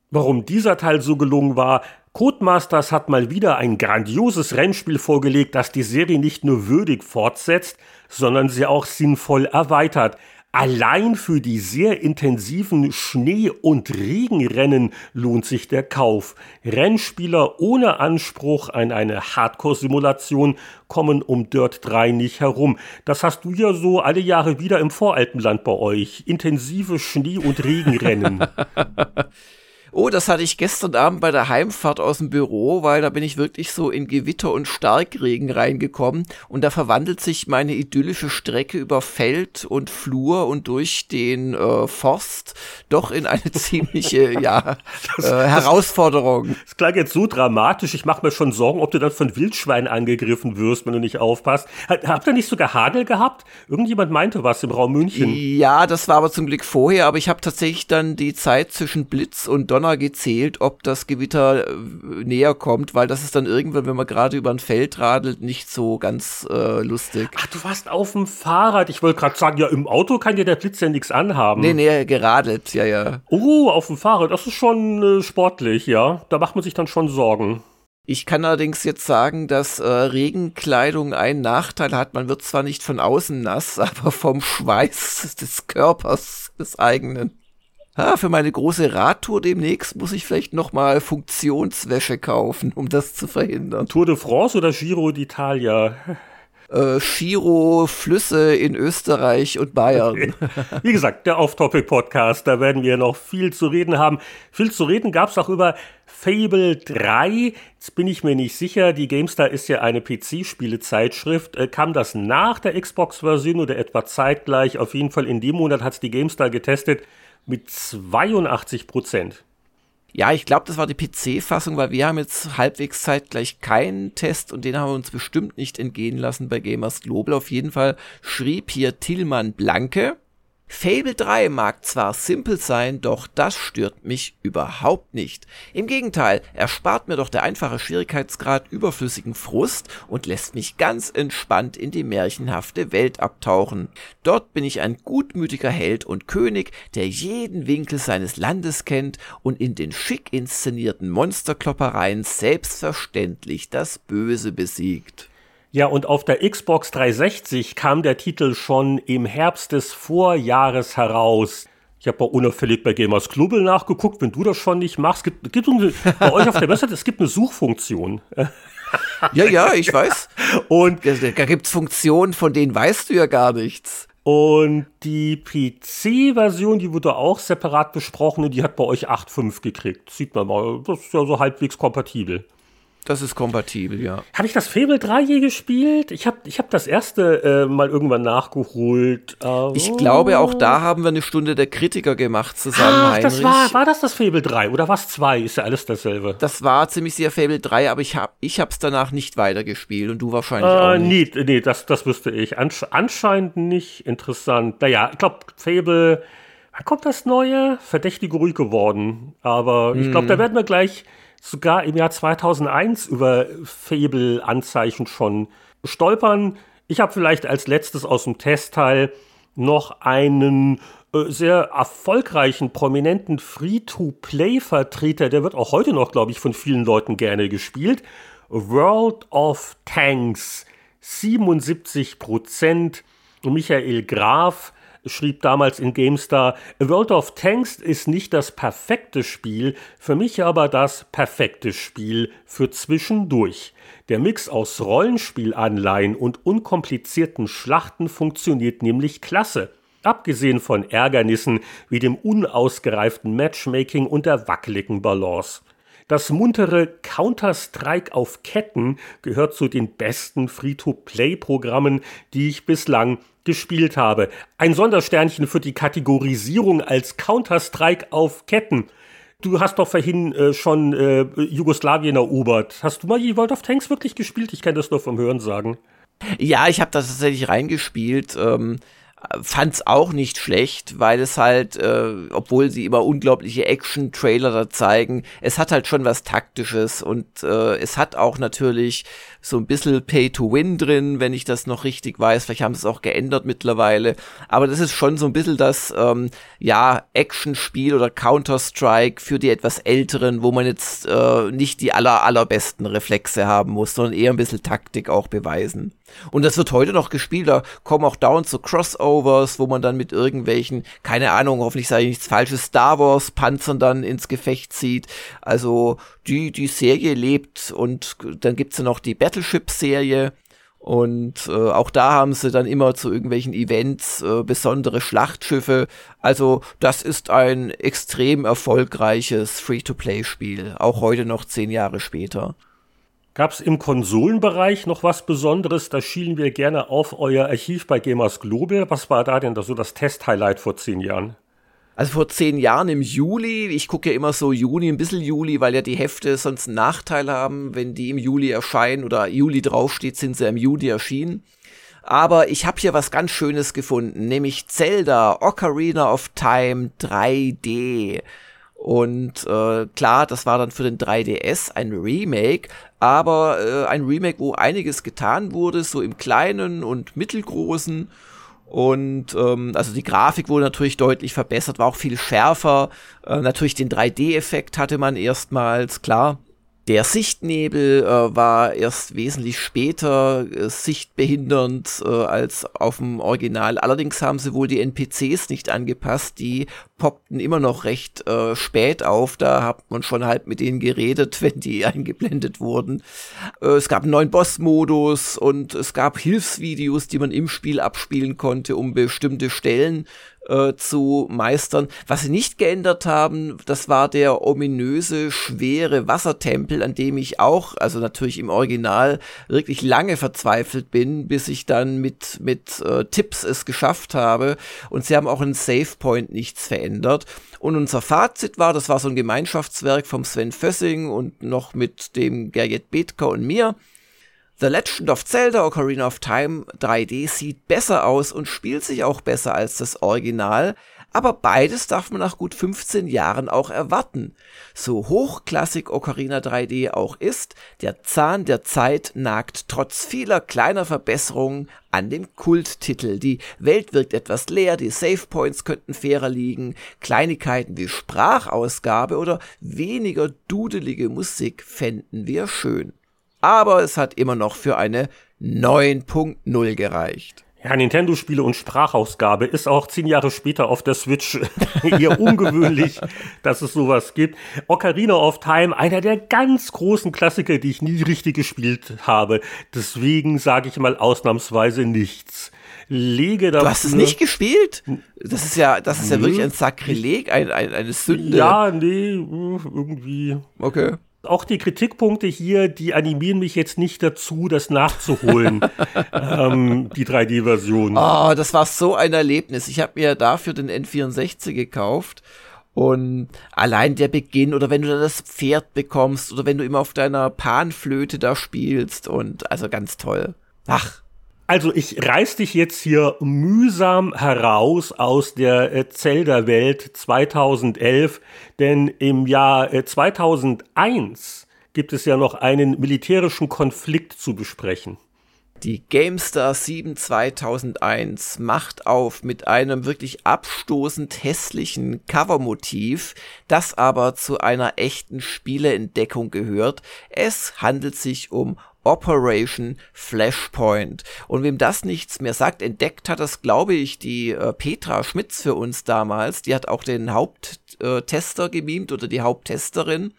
warum dieser Teil so gelungen war. Codemasters hat mal wieder ein grandioses Rennspiel vorgelegt, das die Serie nicht nur würdig fortsetzt, sondern sie auch sinnvoll erweitert. Allein für die sehr intensiven Schnee- und Regenrennen lohnt sich der Kauf. Rennspieler ohne Anspruch an eine Hardcore-Simulation kommen um Dirt 3 nicht herum. Das hast du ja so alle Jahre wieder im Voralpenland bei euch. Intensive Schnee- und Regenrennen. [laughs] Oh, das hatte ich gestern Abend bei der Heimfahrt aus dem Büro, weil da bin ich wirklich so in Gewitter und Starkregen reingekommen und da verwandelt sich meine idyllische Strecke über Feld und Flur und durch den äh, Forst doch in eine [laughs] ziemliche ja, das, äh, Herausforderung. Das klang jetzt so dramatisch. Ich mache mir schon Sorgen, ob du dann von Wildschweinen angegriffen wirst, wenn du nicht aufpasst. Habt ihr nicht sogar Hagel gehabt? Irgendjemand meinte was im Raum München. Ja, das war aber zum Glück vorher, aber ich habe tatsächlich dann die Zeit zwischen Blitz und Donner Donner gezählt, ob das Gewitter äh, näher kommt, weil das ist dann irgendwann, wenn man gerade über ein Feld radelt, nicht so ganz äh, lustig. Ach, du warst auf dem Fahrrad. Ich wollte gerade sagen, ja, im Auto kann dir der Blitz ja nichts anhaben. Nee, nee, geradelt, ja, ja. Oh, auf dem Fahrrad, das ist schon äh, sportlich, ja. Da macht man sich dann schon Sorgen. Ich kann allerdings jetzt sagen, dass äh, Regenkleidung einen Nachteil hat. Man wird zwar nicht von außen nass, [laughs] aber vom Schweiß des Körpers des eigenen. Ah, für meine große Radtour demnächst muss ich vielleicht noch mal Funktionswäsche kaufen, um das zu verhindern. Tour de France oder Giro d'Italia? Äh, Giro Flüsse in Österreich und Bayern. Wie gesagt, der Off-Topic-Podcast, da werden wir noch viel zu reden haben. Viel zu reden gab es auch über Fable 3. Jetzt bin ich mir nicht sicher. Die GameStar ist ja eine PC-Spiele-Zeitschrift. Äh, kam das nach der Xbox-Version oder etwa zeitgleich? Auf jeden Fall in dem Monat hat es die GameStar getestet mit 82 Prozent. Ja, ich glaube, das war die PC-Fassung, weil wir haben jetzt halbwegs zeitgleich keinen Test und den haben wir uns bestimmt nicht entgehen lassen bei Gamers Global. Auf jeden Fall schrieb hier Tillmann Blanke. Fable 3 mag zwar simpel sein, doch das stört mich überhaupt nicht. Im Gegenteil, er spart mir doch der einfache Schwierigkeitsgrad überflüssigen Frust und lässt mich ganz entspannt in die märchenhafte Welt abtauchen. Dort bin ich ein gutmütiger Held und König, der jeden Winkel seines Landes kennt und in den schick inszenierten Monsterkloppereien selbstverständlich das Böse besiegt. Ja, und auf der Xbox 360 kam der Titel schon im Herbst des Vorjahres heraus. Ich habe auch unauffällig bei Gamers Global nachgeguckt, wenn du das schon nicht machst. Gibt, gibt eine, bei euch auf der Website, es gibt eine Suchfunktion. [laughs] Ja, ja, ich weiß. [laughs] Und da, da gibt es Funktionen, von denen weißt du ja gar nichts. Und die PC-Version, die wurde auch separat besprochen und die hat bei euch 8.5 gekriegt. Sieht man mal, das ist ja so halbwegs kompatibel. Das ist kompatibel, ja. Habe ich das Fable 3 je gespielt? Ich habe ich hab das erste äh, mal irgendwann nachgeholt. Uh, ich glaube, auch da haben wir eine Stunde der Kritiker gemacht zusammen, Ach, Heinrich. das war, war das das Fable 3 oder was 2? Ist ja alles dasselbe. Das war ziemlich sehr Fable 3, aber ich habe ich hab's danach nicht weitergespielt und du wahrscheinlich äh, auch nicht. Nee, nee das, das wüsste ich. Ansch anscheinend nicht interessant. Naja, ich glaube, Fable, wann kommt das neue? Verdächtig ruhig geworden. Aber ich glaube, da hm. werden wir gleich sogar im Jahr 2001 über Fable-Anzeichen schon stolpern. Ich habe vielleicht als letztes aus dem Testteil noch einen äh, sehr erfolgreichen, prominenten Free-to-Play-Vertreter, der wird auch heute noch, glaube ich, von vielen Leuten gerne gespielt. World of Tanks, 77 Prozent. Michael Graf schrieb damals in GameStar, World of Tanks ist nicht das perfekte Spiel, für mich aber das perfekte Spiel für zwischendurch. Der Mix aus Rollenspielanleihen und unkomplizierten Schlachten funktioniert nämlich klasse. Abgesehen von Ärgernissen wie dem unausgereiften Matchmaking und der wackeligen Balance. Das muntere Counter-Strike auf Ketten gehört zu den besten Free-to-Play-Programmen, die ich bislang gespielt habe. Ein Sondersternchen für die Kategorisierung als Counter-Strike auf Ketten. Du hast doch vorhin äh, schon äh, Jugoslawien erobert. Hast du mal je World of Tanks wirklich gespielt? Ich kann das nur vom Hören sagen. Ja, ich habe das tatsächlich reingespielt. Ähm fand's auch nicht schlecht, weil es halt, äh, obwohl sie immer unglaubliche Action-Trailer da zeigen, es hat halt schon was Taktisches und äh, es hat auch natürlich so ein bisschen Pay-to-Win drin, wenn ich das noch richtig weiß. Vielleicht haben sie es auch geändert mittlerweile. Aber das ist schon so ein bisschen das, ähm, ja, Action-Spiel oder Counter-Strike für die etwas Älteren, wo man jetzt äh, nicht die aller, allerbesten Reflexe haben muss, sondern eher ein bisschen Taktik auch beweisen. Und das wird heute noch gespielt, da kommen auch dauernd so Crossovers, wo man dann mit irgendwelchen, keine Ahnung, hoffentlich sage ich nichts Falsches, Star Wars Panzern dann ins Gefecht zieht. Also die, die Serie lebt und dann gibt's ja noch die Battleship-Serie. Und äh, auch da haben sie dann immer zu irgendwelchen Events äh, besondere Schlachtschiffe. Also das ist ein extrem erfolgreiches Free-to-Play-Spiel, auch heute noch zehn Jahre später. Gab es im Konsolenbereich noch was Besonderes? Da schielen wir gerne auf euer Archiv bei Gamers Global. Was war da denn da so das Test-Highlight vor zehn Jahren? Also vor zehn Jahren im Juli, ich gucke ja immer so Juni, ein bisschen Juli, weil ja die Hefte sonst einen Nachteil haben, wenn die im Juli erscheinen oder Juli draufsteht, sind sie im Juli erschienen. Aber ich habe hier was ganz Schönes gefunden, nämlich Zelda Ocarina of Time 3D. Und äh, klar, das war dann für den 3DS ein Remake, aber äh, ein Remake, wo einiges getan wurde, so im kleinen und mittelgroßen. Und ähm, also die Grafik wurde natürlich deutlich verbessert, war auch viel schärfer. Äh, natürlich den 3D-Effekt hatte man erstmals, klar. Der Sichtnebel äh, war erst wesentlich später äh, sichtbehindernd äh, als auf dem Original. Allerdings haben sie wohl die NPCs nicht angepasst. Die poppten immer noch recht äh, spät auf. Da hat man schon halb mit denen geredet, [laughs] wenn die eingeblendet wurden. Äh, es gab einen neuen Boss-Modus und es gab Hilfsvideos, die man im Spiel abspielen konnte, um bestimmte Stellen äh, zu meistern. Was sie nicht geändert haben, das war der ominöse, schwere Wassertempel, an dem ich auch, also natürlich im Original, wirklich lange verzweifelt bin, bis ich dann mit, mit äh, Tipps es geschafft habe. Und sie haben auch einen Save Point nichts verändert. Und unser Fazit war, das war so ein Gemeinschaftswerk vom Sven Fössing und noch mit dem Gerjet Bethker und mir The Legend of Zelda Ocarina of Time 3D sieht besser aus und spielt sich auch besser als das Original, aber beides darf man nach gut 15 Jahren auch erwarten. So hochklassig Ocarina 3D auch ist, der Zahn der Zeit nagt trotz vieler kleiner Verbesserungen an dem Kulttitel. Die Welt wirkt etwas leer, die Save Points könnten fairer liegen, Kleinigkeiten wie Sprachausgabe oder weniger dudelige Musik fänden wir schön. Aber es hat immer noch für eine 9.0 gereicht. Ja, Nintendo-Spiele und Sprachausgabe ist auch zehn Jahre später auf der Switch [laughs] eher ungewöhnlich, dass es sowas gibt. Ocarina of Time, einer der ganz großen Klassiker, die ich nie richtig gespielt habe. Deswegen sage ich mal ausnahmsweise nichts. Lege dafür, du hast es nicht gespielt? Das ist ja, das ist ja wirklich ein Sakrileg, ein, ein, eine Sünde. Ja, nee, irgendwie. Okay auch die Kritikpunkte hier, die animieren mich jetzt nicht dazu, das nachzuholen, [laughs] ähm, die 3D-Version. Oh, das war so ein Erlebnis. Ich habe mir dafür den N64 gekauft. Und allein der Beginn oder wenn du da das Pferd bekommst oder wenn du immer auf deiner Panflöte da spielst und also ganz toll. Ach, also ich reiß dich jetzt hier mühsam heraus aus der äh, Zelda-Welt 2011, denn im Jahr 2001 äh, gibt es ja noch einen militärischen Konflikt zu besprechen. Die GameStar 7 2001 macht auf mit einem wirklich abstoßend hässlichen Covermotiv, das aber zu einer echten Spieleentdeckung gehört. Es handelt sich um Operation Flashpoint. Und wem das nichts mehr sagt, entdeckt hat das, glaube ich, die äh, Petra Schmitz für uns damals. Die hat auch den Haupttester äh, gemimt oder die Haupttesterin.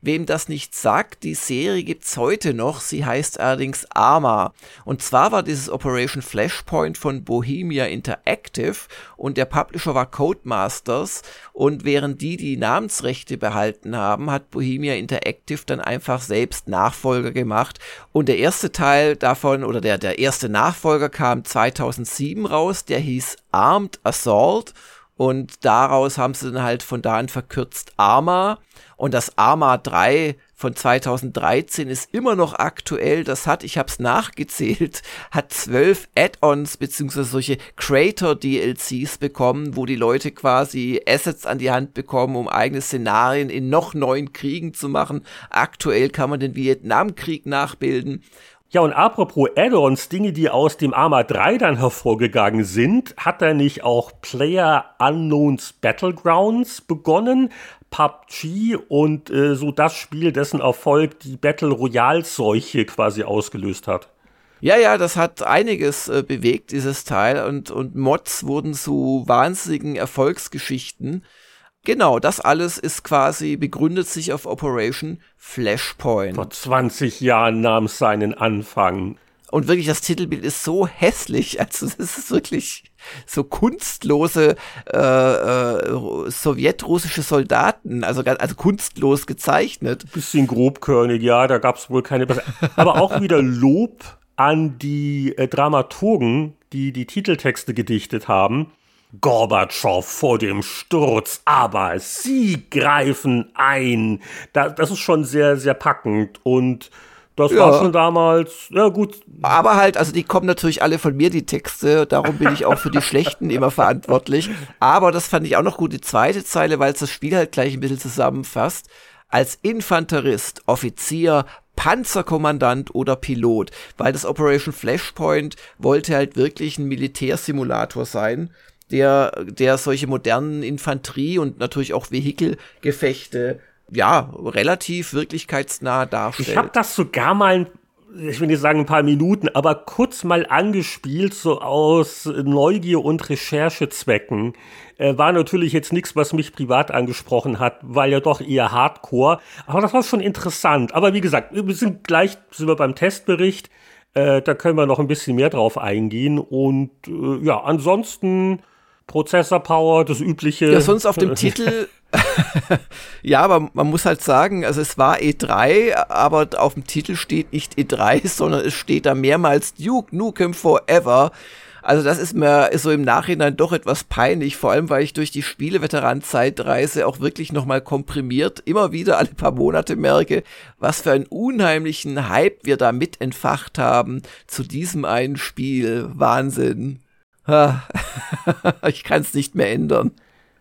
Wem das nicht sagt, die Serie gibt's heute noch. Sie heißt allerdings Arma. Und zwar war dieses Operation Flashpoint von Bohemia Interactive und der Publisher war Codemasters. Und während die die Namensrechte behalten haben, hat Bohemia Interactive dann einfach selbst Nachfolger gemacht. Und der erste Teil davon oder der, der erste Nachfolger kam 2007 raus. Der hieß Armed Assault. Und daraus haben sie dann halt von da an verkürzt Arma. Und das Arma 3 von 2013 ist immer noch aktuell. Das hat, ich habe es nachgezählt, [laughs] hat zwölf Add-ons beziehungsweise solche Creator-DLCs bekommen, wo die Leute quasi Assets an die Hand bekommen, um eigene Szenarien in noch neuen Kriegen zu machen. Aktuell kann man den Vietnamkrieg nachbilden. Ja, und apropos Add-ons, Dinge, die aus dem Arma 3 dann hervorgegangen sind, hat er nicht auch Player Unknowns Battlegrounds begonnen? PUBG und äh, so das Spiel, dessen Erfolg die Battle Royale-Seuche quasi ausgelöst hat. Ja, ja, das hat einiges äh, bewegt, dieses Teil, und, und Mods wurden zu wahnsinnigen Erfolgsgeschichten. Genau, das alles ist quasi, begründet sich auf Operation Flashpoint. Vor 20 Jahren nahm es seinen Anfang. Und wirklich, das Titelbild ist so hässlich. [laughs] Also, das ist wirklich so kunstlose äh, äh, sowjetrussische Soldaten, also, also kunstlos gezeichnet. Bisschen grobkörnig, ja, da gab es wohl keine. Aber auch [laughs] wieder Lob an die äh, Dramaturgen, die die Titeltexte gedichtet haben. Gorbatschow vor dem Sturz, aber sie greifen ein. Da, das ist schon sehr, sehr packend und das ja. war schon damals, ja gut. Aber halt, also die kommen natürlich alle von mir, die Texte, darum bin ich auch für die schlechten immer verantwortlich. Aber das fand ich auch noch gut, die zweite Zeile, weil es das Spiel halt gleich ein bisschen zusammenfasst. Als Infanterist, Offizier, Panzerkommandant oder Pilot, weil das Operation Flashpoint wollte halt wirklich ein Militärsimulator sein der, der solche modernen Infanterie und natürlich auch Vehikelgefechte ja, relativ wirklichkeitsnah darstellt. Ich habe das sogar mal, ich will nicht sagen ein paar Minuten, aber kurz mal angespielt, so aus Neugier und Recherchezwecken. Äh, war natürlich jetzt nichts, was mich privat angesprochen hat, weil ja doch eher Hardcore. Aber das war schon interessant. Aber wie gesagt, wir sind gleich sind wir beim Testbericht. Äh, da können wir noch ein bisschen mehr drauf eingehen. Und äh, ja, ansonsten Prozessor Power, das übliche. Ja, sonst auf dem Titel. [laughs] [laughs] ja, aber man muss halt sagen, also es war E3, aber auf dem Titel steht nicht E3, [laughs] sondern es steht da mehrmals Duke Nukem Forever. Also das ist mir so im Nachhinein doch etwas peinlich, vor allem weil ich durch die Spieleveteran-Zeitreise auch wirklich nochmal komprimiert immer wieder alle paar Monate merke, was für einen unheimlichen Hype wir da mit entfacht haben zu diesem einen Spiel. Wahnsinn. [laughs] ich kann es nicht mehr ändern.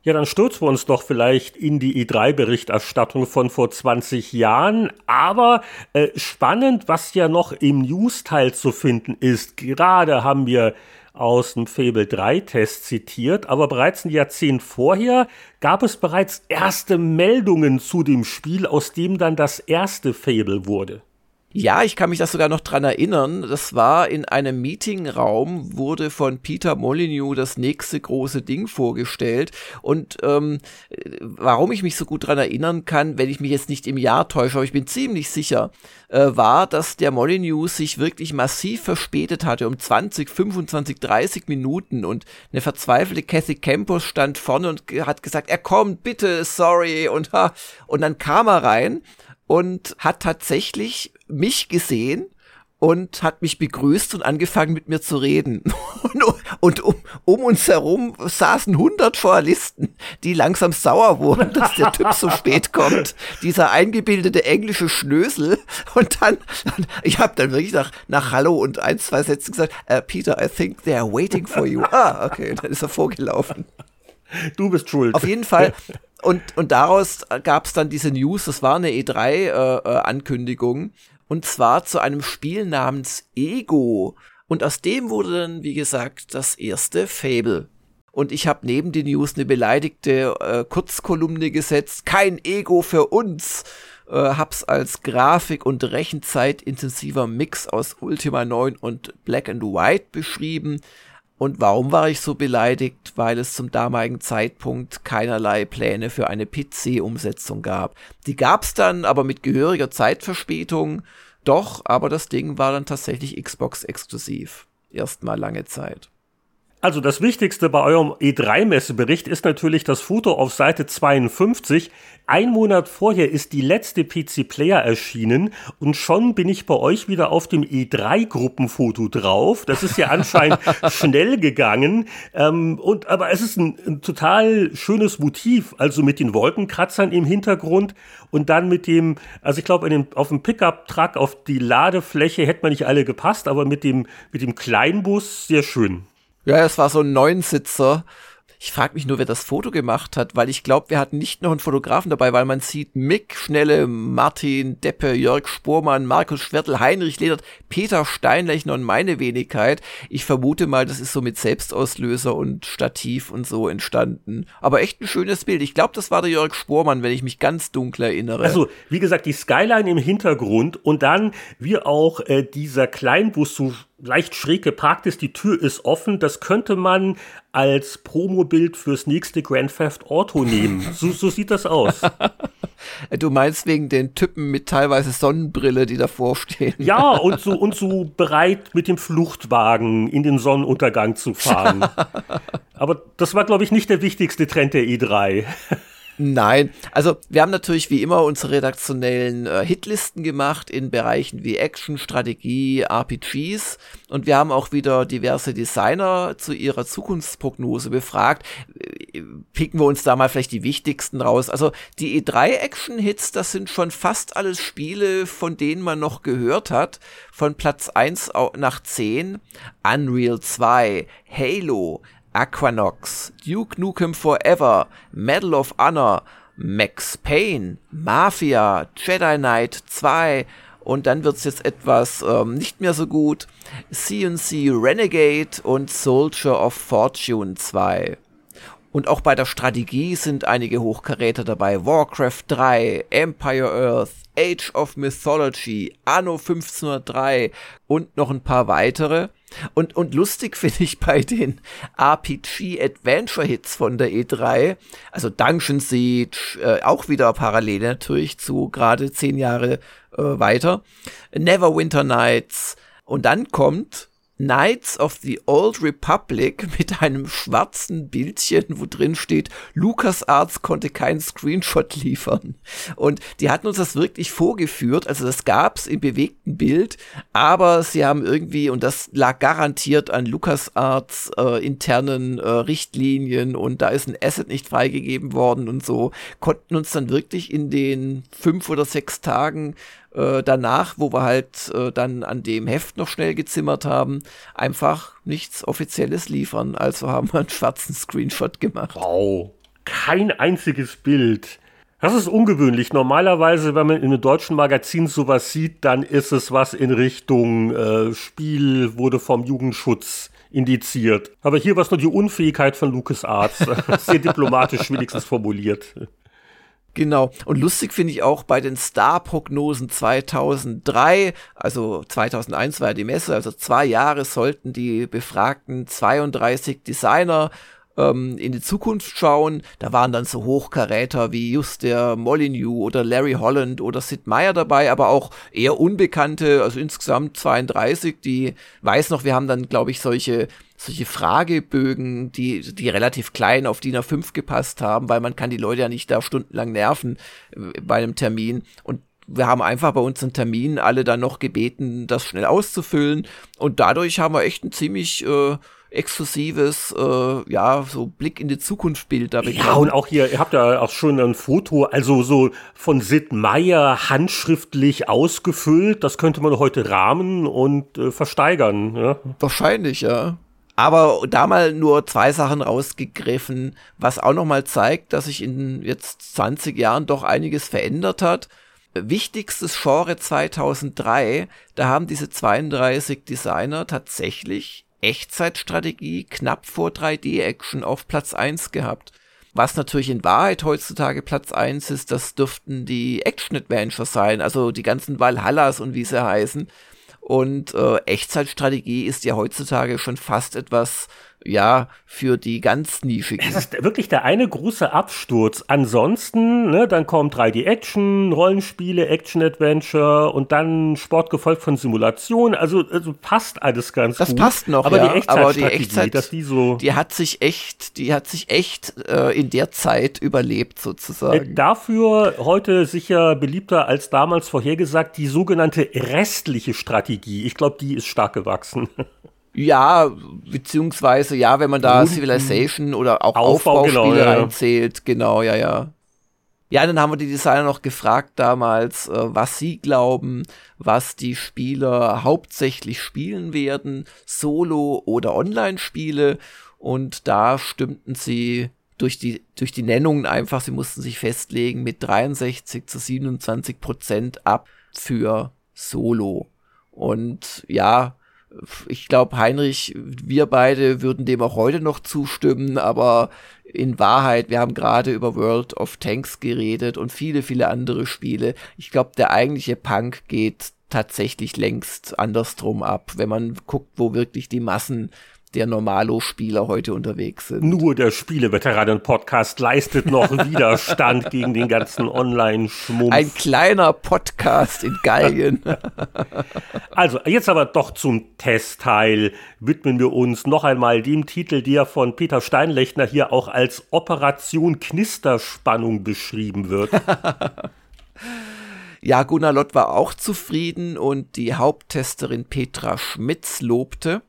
Ja, dann stürzen wir uns doch vielleicht in die E3-Berichterstattung von vor 20 Jahren. Aber äh, spannend, was ja noch im News-Teil zu finden ist. Gerade haben wir aus dem Fable 3 Test zitiert, aber bereits ein Jahrzehnt vorher gab es bereits erste Meldungen zu dem Spiel, aus dem dann das erste Fable wurde. Ja, ich kann mich das sogar noch dran erinnern. Das war in einem Meetingraum, wurde von Peter Molyneux das nächste große Ding vorgestellt. Und ähm, warum ich mich so gut dran erinnern kann, wenn ich mich jetzt nicht im Jahr täusche, aber ich bin ziemlich sicher, äh, war, dass der Molyneux sich wirklich massiv verspätet hatte, um 20, 25, 30 Minuten. Und eine verzweifelte Kathy Campos stand vorne und hat gesagt, er kommt, bitte, sorry. Und, ha, und dann kam er rein und hat tatsächlich mich gesehen und hat mich begrüßt und angefangen mit mir zu reden. [laughs] Und, und um, um, uns herum saßen 100 Journalisten, die langsam sauer wurden, dass der Typ so spät kommt. Dieser eingebildete englische Schnösel. Und dann, ich habe dann wirklich nach, nach Hallo und ein, zwei Sätzen gesagt, uh, Peter, I think they are waiting for you. [laughs] Ah, okay, dann ist er vorgelaufen. Du bist schuld. Auf jeden Fall. Und, und daraus gab es dann diese News, das war eine E3-Ankündigung. Äh, äh, und zwar zu einem Spiel namens Ego. Und aus dem wurde dann, wie gesagt, das erste Fable. Und ich habe neben den News eine beleidigte äh, Kurzkolumne gesetzt. Kein Ego für uns. Äh, hab's als Grafik- und Rechenzeit-intensiver Mix aus Ultima 9 und Black and White beschrieben. Und warum war ich so beleidigt? Weil es zum damaligen Zeitpunkt keinerlei Pläne für eine PC-Umsetzung gab. Die gab's dann, aber mit gehöriger Zeitverspätung. Doch, aber das Ding war dann tatsächlich Xbox-exklusiv. Erstmal lange Zeit. Also das Wichtigste bei eurem E3-Messebericht ist natürlich das Foto auf Seite 52. Ein Monat vorher ist die letzte PC Player erschienen und schon bin ich bei euch wieder auf dem E3-Gruppenfoto drauf. Das ist ja [laughs] anscheinend schnell gegangen. Ähm, und, aber es ist ein, ein total schönes Motiv, also mit den Wolkenkratzern im Hintergrund und dann mit dem, also ich glaube, auf dem Pickup-Truck, auf die Ladefläche hätte man nicht alle gepasst, aber mit dem, mit dem Kleinbus sehr schön. Ja, es war so ein Neunsitzer ich frage mich nur, wer das Foto gemacht hat, weil ich glaube, wir hatten nicht noch einen Fotografen dabei, weil man sieht Mick, Schnelle, Martin, Deppe, Jörg Spormann, Markus Schwertel, Heinrich Ledert, Peter Steinlechner und meine Wenigkeit. Ich vermute mal, das ist so mit Selbstauslöser und Stativ und so entstanden. Aber echt ein schönes Bild. Ich glaube, das war der Jörg Spormann, wenn ich mich ganz dunkel erinnere. Also, wie gesagt, die Skyline im Hintergrund und dann wie auch äh, dieser Kleinbus so leicht schräg geparkt ist, die Tür ist offen. Das könnte man als Promobild fürs nächste Grand Theft Auto nehmen. [laughs] So, so sieht das aus. [laughs] Du meinst wegen den Typen mit teilweise Sonnenbrille, die davor stehen. Ja, und so, [laughs] und so bereit mit dem Fluchtwagen in den Sonnenuntergang zu fahren. Aber das war, glaube ich, nicht der wichtigste Trend der E3. Nein, also wir haben natürlich wie immer unsere redaktionellen äh, Hitlisten gemacht in Bereichen wie Action, Strategie, RPGs und wir haben auch wieder diverse Designer zu ihrer Zukunftsprognose befragt. Äh, picken wir uns da mal vielleicht die wichtigsten raus. Also die E3 Action Hits, das sind schon fast alles Spiele, von denen man noch gehört hat. Von Platz 1 nach 10 Unreal 2, Halo, Aquanox, Duke Nukem Forever, Medal of Honor, Max Payne, Mafia, Jedi Knight 2 und dann wird es jetzt etwas ähm, nicht mehr so gut. CNC Renegade und Soldier of Fortune 2. Und auch bei der Strategie sind einige Hochkaräter dabei. Warcraft 3, Empire Earth, Age of Mythology, Anno 1503 und noch ein paar weitere. Und, und lustig finde ich bei den RPG-Adventure-Hits von der E3, also Dungeon Siege, äh, auch wieder parallel natürlich zu gerade zehn Jahre äh, weiter, Neverwinter Nights, und dann kommt Knights of the Old Republic [laughs] mit einem schwarzen Bildchen, wo drin steht, LucasArts konnte keinen Screenshot liefern. Und die hatten uns das wirklich vorgeführt, also das gab's im bewegten Bild, aber sie haben irgendwie, und das lag garantiert an LucasArts äh, internen äh, Richtlinien und da ist ein Asset nicht freigegeben worden und so, konnten uns dann wirklich in den fünf oder sechs Tagen äh, danach, wo wir halt äh, dann an dem Heft noch schnell gezimmert haben, einfach nichts Offizielles liefern. Also haben wir einen schwarzen Screenshot gemacht. Wow, kein einziges Bild. Das ist ungewöhnlich. Normalerweise, wenn man in einem deutschen Magazin sowas sieht, dann ist es was in Richtung äh, Spiel wurde vom Jugendschutz indiziert. Aber hier war es nur die Unfähigkeit von LucasArts. [laughs] Sehr diplomatisch wenigstens formuliert. Genau. Und lustig finde ich auch bei den Star-Prognosen 2003, also 2001 war ja die Messe, also zwei Jahre sollten die befragten 32 Designer ähm, in die Zukunft schauen. Da waren dann so Hochkaräter wie just der Molyneux oder Larry Holland oder Sid Meier dabei, aber auch eher Unbekannte, also insgesamt 32, die weiß noch, wir haben dann, glaube ich, solche solche Fragebögen, die, die relativ klein auf DIN A5 gepasst haben, weil man kann die Leute ja nicht da stundenlang nerven äh, bei einem Termin. Und wir haben einfach bei uns einen Termin alle dann noch gebeten, das schnell auszufüllen. Und dadurch haben wir echt ein ziemlich äh, exklusives, äh, ja, so Blick in die Zukunft Bild da bekommen. Ja, und auch hier, ihr habt ja auch schon ein Foto, also so von Sid Meier handschriftlich ausgefüllt. Das könnte man heute rahmen und äh, versteigern. Ja? Wahrscheinlich, ja. Aber da mal nur zwei Sachen rausgegriffen, was auch nochmal zeigt, dass sich in jetzt 20 Jahren doch einiges verändert hat. Wichtigstes Genre 2003, da haben diese 32 Designer tatsächlich Echtzeitstrategie knapp vor 3D-Action auf Platz 1 gehabt. Was natürlich in Wahrheit heutzutage Platz 1 ist, das dürften die Action-Adventure sein, also die ganzen Valhallas und wie sie heißen. Und äh, Echtzeitstrategie ist ja heutzutage schon fast etwas ja, für die ganz nischigen. Es ist wirklich der eine große Absturz. Ansonsten, ne, dann kommt 3D-Action, Rollenspiele, Action-Adventure und dann Sport gefolgt von Simulation. Also, also passt alles ganz das gut. Das passt noch, aber ja, die Echtzeit, aber die Echtzeit, dass die so, die hat sich echt, die hat sich echt äh, in der Zeit überlebt sozusagen. Äh, dafür heute sicher beliebter als damals vorhergesagt die sogenannte restliche Strategie. Ich glaube, die ist stark gewachsen. [laughs] Ja, beziehungsweise ja, wenn man da Runden. Civilization oder auch Aufbau, Aufbauspiele genau, ja. reinzählt, genau, ja, ja. Ja, dann haben wir die Designer noch gefragt damals, äh, was sie glauben, was die Spieler hauptsächlich spielen werden, Solo- oder Online-Spiele. Und da stimmten sie durch die, durch die Nennungen einfach, sie mussten sich festlegen, mit 63 zu 27 Prozent ab für Solo. Und ja, ich glaube, Heinrich, wir beide würden dem auch heute noch zustimmen, aber in Wahrheit, wir haben gerade über World of Tanks geredet und viele, viele andere Spiele. Ich glaube, der eigentliche Punk geht tatsächlich längst andersrum ab, wenn man guckt, wo wirklich die Massen der Normalo-Spieler heute unterwegs sind. Nur der Spieleveteranen-Podcast leistet noch [laughs] Widerstand gegen den ganzen Online-Schmumpf. Ein kleiner Podcast in Gallien. [laughs] also, jetzt aber doch zum Testteil. Widmen wir uns noch einmal dem Titel, der von Peter Steinlechner hier auch als Operation Knisterspannung beschrieben wird. [laughs] Ja, Gunnar Lott war auch zufrieden und die Haupttesterin Petra Schmitz lobte.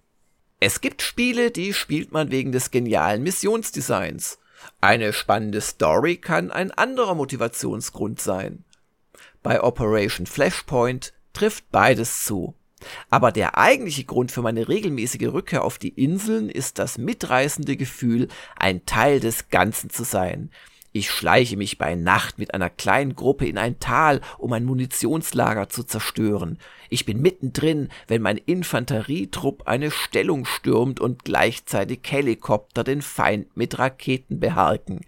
Es gibt Spiele, die spielt man wegen des genialen Missionsdesigns. Eine spannende Story kann ein anderer Motivationsgrund sein. Bei Operation Flashpoint trifft beides zu. Aber der eigentliche Grund für meine regelmäßige Rückkehr auf die Inseln ist das mitreißende Gefühl, ein Teil des Ganzen zu sein, ich schleiche mich bei Nacht mit einer kleinen Gruppe in ein Tal, um ein Munitionslager zu zerstören. Ich bin mittendrin, wenn mein Infanterietrupp eine Stellung stürmt und gleichzeitig Helikopter den Feind mit Raketen beharken.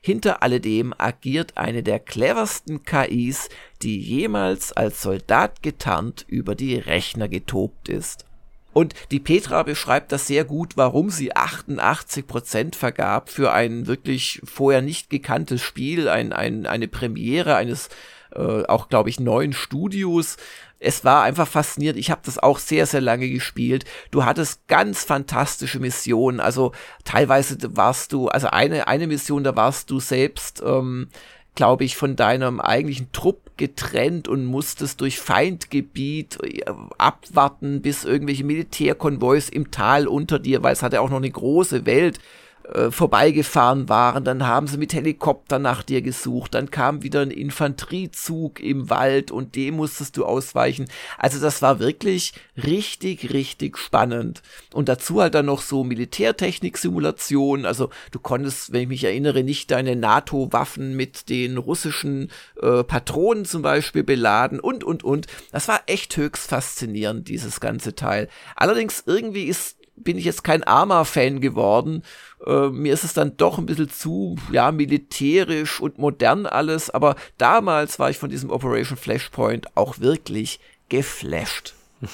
Hinter alledem agiert eine der cleversten KIs, die jemals als Soldat getarnt über die Rechner getobt ist. Und die Petra beschreibt das sehr gut, warum sie 88 Prozent vergab für ein wirklich vorher nicht gekanntes Spiel, ein, ein, eine Premiere eines äh, auch, glaube ich, neun Studios. Es war einfach faszinierend. Ich habe das auch sehr, sehr lange gespielt. Du hattest ganz fantastische Missionen. Also teilweise warst du, also eine, eine Mission, da warst du selbst ähm, glaube ich, von deinem eigentlichen Trupp getrennt und musstest durch Feindgebiet äh, abwarten, bis irgendwelche Militärkonvois im Tal unter dir, weil es hatte auch noch eine große Welt, äh, vorbeigefahren waren, dann haben sie mit Helikopter nach dir gesucht, dann kam wieder ein Infanteriezug im Wald und dem musstest du ausweichen. Also das war wirklich richtig, richtig spannend. Und dazu halt dann noch so Militärtechnik-Simulationen, also du konntest, wenn ich mich erinnere, nicht deine NATO-Waffen mit den russischen äh, Patronen zum Beispiel beladen und, und, und. Das war echt höchst faszinierend, dieses ganze Teil. Allerdings irgendwie ist bin ich jetzt kein Arma-Fan geworden. Äh, mir ist es dann doch ein bisschen zu, ja, militärisch und modern alles, aber damals war ich von diesem Operation Flashpoint auch wirklich geflasht. [laughs]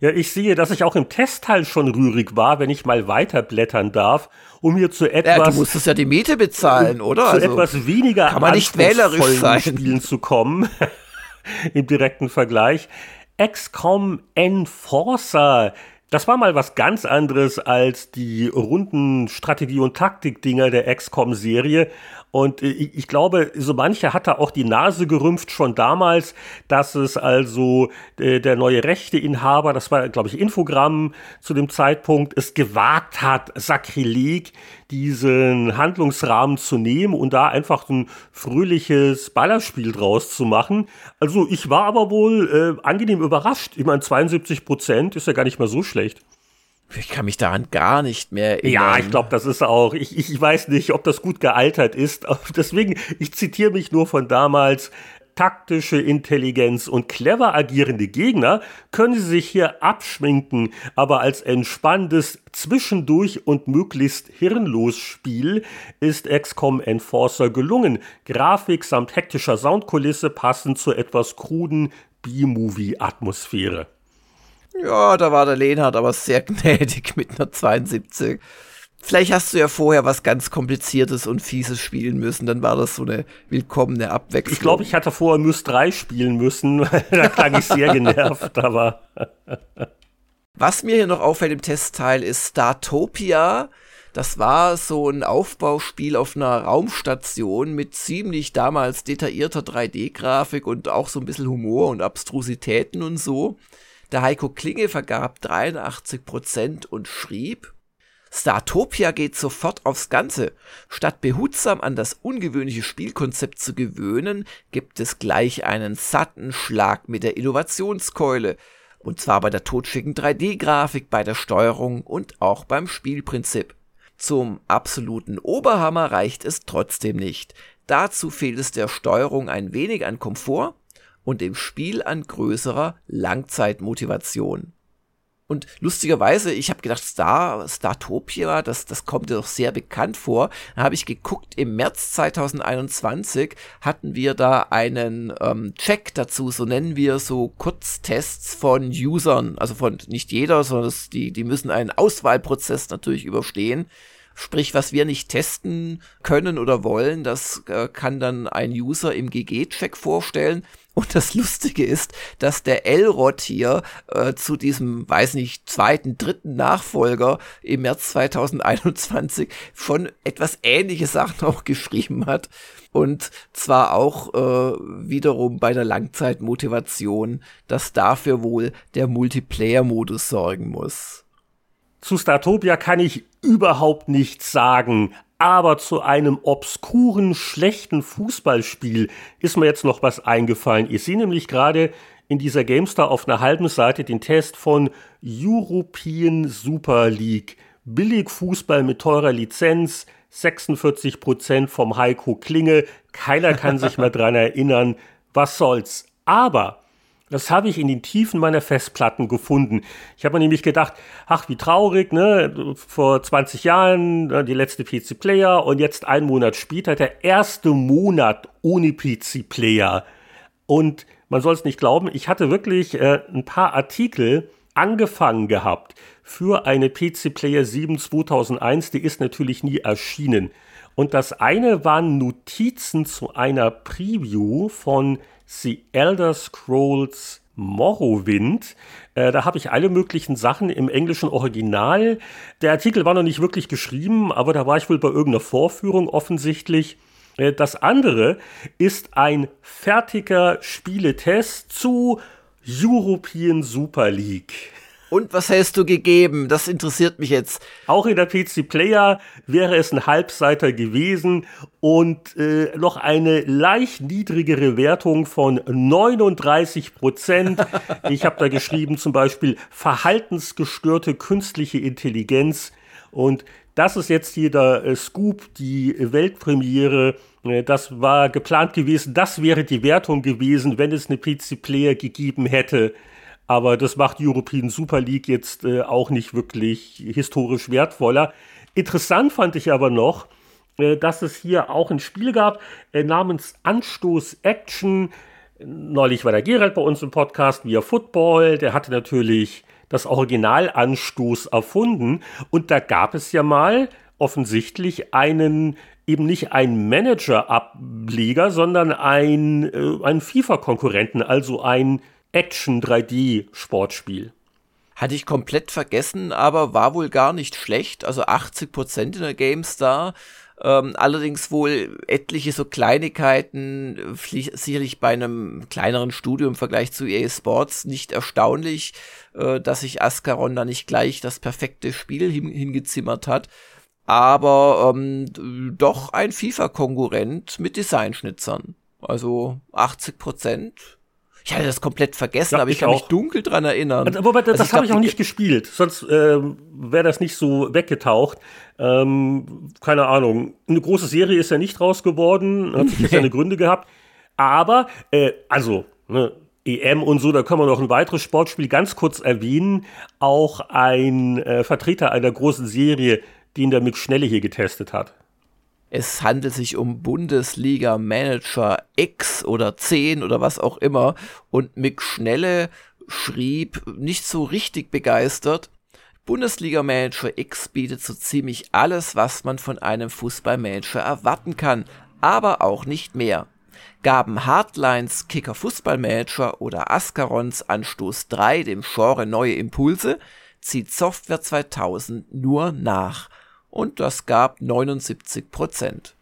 Ja, ich sehe, dass ich auch im Testteil schon rührig war, wenn ich mal weiterblättern darf, um hier zu etwas. Ja, du musstest ja die Miete bezahlen, oder? Zu also, etwas weniger kann man nicht wählerisch sein. Spielen zu kommen. [laughs] Im direkten Vergleich. XCOM Enforcer das war mal was ganz anderes als die runden Strategie- und Taktik-Dinger der XCOM-Serie. Und ich glaube, so mancher hat da auch die Nase gerümpft schon damals, dass es also äh, der neue Rechteinhaber, das war, glaube ich, Infogramm zu dem Zeitpunkt, es gewagt hat, Sakrileg, diesen Handlungsrahmen zu nehmen und da einfach ein fröhliches Ballerspiel draus zu machen. Also ich war aber wohl äh, angenehm überrascht. Ich meine, 72 Prozent ist ja gar nicht mal so schlecht. Ich kann mich daran gar nicht mehr erinnern. Ja, ich glaube, das ist auch, ich, ich weiß nicht, ob das gut gealtert ist. [laughs] Deswegen, ich zitiere mich nur von damals. Taktische Intelligenz und clever agierende Gegner können sie sich hier abschminken, aber als entspanntes Zwischendurch und möglichst hirnlos Spiel ist XCOM Enforcer gelungen. Grafik samt hektischer Soundkulisse passen zu etwas kruden B-Movie-Atmosphäre. Ja, da war der Lehnhardt aber sehr [laughs] gnädig mit einer 72. Vielleicht hast du ja vorher was ganz Kompliziertes und Fieses spielen müssen, dann war das so eine willkommene Abwechslung. Ich glaube, ich hatte vorher Myst 3 spielen müssen, [laughs] da klang ich sehr genervt, aber. [laughs] was mir hier noch auffällt im Testteil ist Startopia. Das war so ein Aufbauspiel auf einer Raumstation mit ziemlich damals detaillierter 3D-Grafik und auch so ein bisschen Humor und Abstrusitäten und so. Der Heiko Klinge vergab 83 Prozent und schrieb, Startopia geht sofort aufs Ganze. Statt behutsam an das ungewöhnliche Spielkonzept zu gewöhnen, gibt es gleich einen satten Schlag mit der Innovationskeule. Und zwar bei der totschicken 3D-Grafik, bei der Steuerung und auch beim Spielprinzip. Zum absoluten Oberhammer reicht es trotzdem nicht. Dazu fehlt es der Steuerung ein wenig an Komfort und dem Spiel an größerer Langzeitmotivation. Und lustigerweise, ich habe gedacht, Star, Startopia, das, das kommt dir doch sehr bekannt vor. Da habe ich geguckt, im März 2021 hatten wir da einen ähm, Check dazu, so nennen wir so Kurztests von Usern, also von nicht jeder, sondern das, die, die müssen einen Auswahlprozess natürlich überstehen. Sprich, was wir nicht testen können oder wollen, das äh, kann dann ein User im GG-Check vorstellen. Und das Lustige ist, dass der Elrod hier äh, zu diesem, weiß nicht, zweiten, dritten Nachfolger im März 2021 schon etwas ähnliche Sachen [laughs] auch geschrieben hat. Und zwar auch äh, wiederum bei der Langzeitmotivation, dass dafür wohl der Multiplayer-Modus sorgen muss. Zu Startopia kann ich überhaupt nichts sagen, aber zu einem obskuren, schlechten Fußballspiel ist mir jetzt noch was eingefallen. Ich sehe nämlich gerade in dieser GameStar auf einer halben Seite den Test von European Super League. Billig Fußball mit teurer Lizenz, 46% vom Heiko Klinge. Keiner kann sich mehr dran erinnern. Was soll's? Aber das habe ich in den Tiefen meiner Festplatten gefunden. Ich habe mir nämlich gedacht, ach, wie traurig, ne? Vor 20 Jahren ne, die letzte PC-Player und jetzt einen Monat später der erste Monat ohne PC-Player. Und man soll es nicht glauben, ich hatte wirklich äh, ein paar Artikel angefangen gehabt für eine PC Player 7 2001, die ist natürlich nie erschienen. Und das eine waren Notizen zu einer Preview von The Elder Scrolls Morrowind. Äh, da habe ich alle möglichen Sachen im englischen Original. Der Artikel war noch nicht wirklich geschrieben, aber da war ich wohl bei irgendeiner Vorführung offensichtlich. Äh, das andere ist ein fertiger Spieletest zu European Super League. Und was hast du gegeben? Das interessiert mich jetzt. Auch in der PC Player wäre es ein Halbseiter gewesen und äh, noch eine leicht niedrigere Wertung von 39 Prozent. [laughs] ich habe da geschrieben zum Beispiel verhaltensgestörte künstliche Intelligenz und das ist jetzt hier der äh, Scoop, die Weltpremiere. Äh, das war geplant gewesen. Das wäre die Wertung gewesen, wenn es eine PC Player gegeben hätte. Aber das macht die European Super League jetzt äh, auch nicht wirklich historisch wertvoller. Interessant fand ich aber noch, äh, dass es hier auch ein Spiel gab äh, namens Anstoß Action. Neulich war der Gerald bei uns im Podcast via Football. Der hatte natürlich das Original Anstoß erfunden. Und da gab es ja mal offensichtlich einen eben nicht ein Manager-Ableger, sondern ein, äh, einen FIFA-Konkurrenten, also ein Action-3D-Sportspiel. Hatte ich komplett vergessen, aber war wohl gar nicht schlecht. Also 80 Prozent in der GameStar. Ähm, allerdings wohl etliche so Kleinigkeiten, sicherlich bei einem kleineren Studio im Vergleich zu EA Sports nicht erstaunlich, äh, dass sich Ascaron da nicht gleich das perfekte Spiel hin hingezimmert hat. Aber ähm, doch ein FIFA-Konkurrent mit Designschnitzern. Also 80 Prozent ich hatte das komplett vergessen, ja, aber ich, ich kann auch. mich dunkel dran erinnern. Also, wobei, das, also habe ich auch nicht gespielt, sonst ähm, wäre das nicht so weggetaucht. Ähm, keine Ahnung. Eine große Serie ist ja nicht raus geworden, hat sich seine Gründe gehabt. Aber, äh, also, ne, EM und so, da können wir noch ein weiteres Sportspiel ganz kurz erwähnen. Auch ein äh, Vertreter einer großen Serie, den der Mick Schnelle hier getestet hat. Es handelt sich um Bundesliga Manager X oder 10 oder was auch immer. Und Mick Schnelle schrieb, nicht so richtig begeistert, Bundesliga Manager X bietet so ziemlich alles, was man von einem Fußballmanager erwarten kann, aber auch nicht mehr. Gaben Hardlines Kicker Fußballmanager oder Ascarons Anstoß 3 dem Genre neue Impulse, zieht Software 2000 nur nach und das gab 79 Prozent.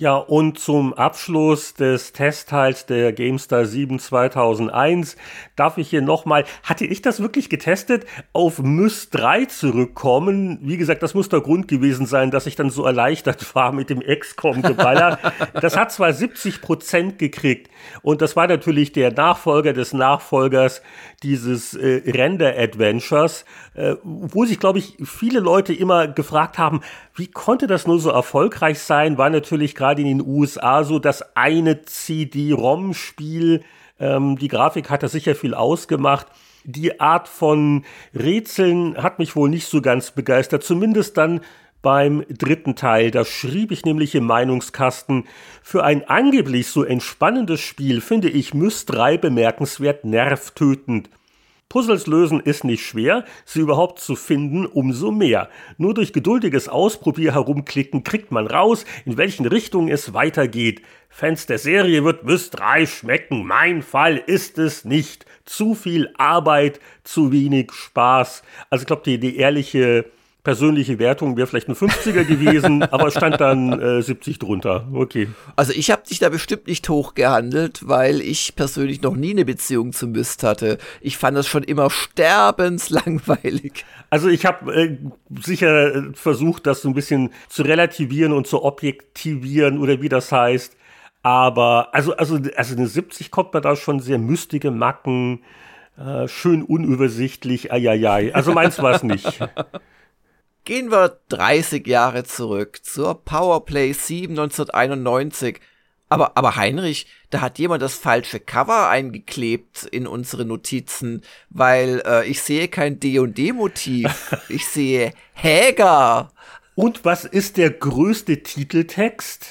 Ja, und zum Abschluss des Testteils der GameStar 7 2001 darf ich hier nochmal, hatte ich das wirklich getestet, auf Mys 3 zurückkommen. Wie gesagt, das muss der Grund gewesen sein, dass ich dann so erleichtert [laughs] war mit dem XCOM-Geballer. das hat zwar 70 Prozent gekriegt und das war natürlich der Nachfolger des Nachfolgers dieses äh, Render-Adventures, äh, wo sich, glaube ich, viele Leute immer gefragt haben, wie konnte das nur so erfolgreich sein, war natürlich gerade gerade in den USA so das eine CD-ROM-Spiel. Ähm, die Grafik hat da sicher viel ausgemacht. Die Art von Rätseln hat mich wohl nicht so ganz begeistert, zumindest dann beim dritten Teil. Da schrieb ich nämlich im Meinungskasten, für ein angeblich so entspannendes Spiel finde ich Myst 3 bemerkenswert nervtötend. Puzzles lösen ist nicht schwer, sie überhaupt zu finden umso mehr. Nur durch geduldiges Ausprobier herumklicken kriegt man raus, in welchen Richtungen es weitergeht. Fans der Serie wird Myst 3 schmecken, mein Fall ist es nicht. Zu viel Arbeit, zu wenig Spaß. Also ich glaube, die, die ehrliche persönliche Wertung wäre vielleicht ein 50er gewesen, [laughs] aber stand dann äh, 70 drunter. Okay. Also ich habe dich da bestimmt nicht hochgehandelt, weil ich persönlich noch nie eine Beziehung zu Mist hatte. Ich fand das schon immer sterbenslangweilig. Also ich habe äh, sicher äh, versucht, das so ein bisschen zu relativieren und zu objektivieren oder wie das heißt. Aber also, also, also eine 70 kommt man da schon sehr mystige Macken, äh, schön unübersichtlich, ai. Also meins war es nicht. [laughs] Gehen wir 30 Jahre zurück zur Powerplay 7 1991. Aber, aber Heinrich, da hat jemand das falsche Cover eingeklebt in unsere Notizen, weil äh, ich sehe kein D&D-Motiv. [laughs] ich sehe Häger. Und was ist der größte Titeltext?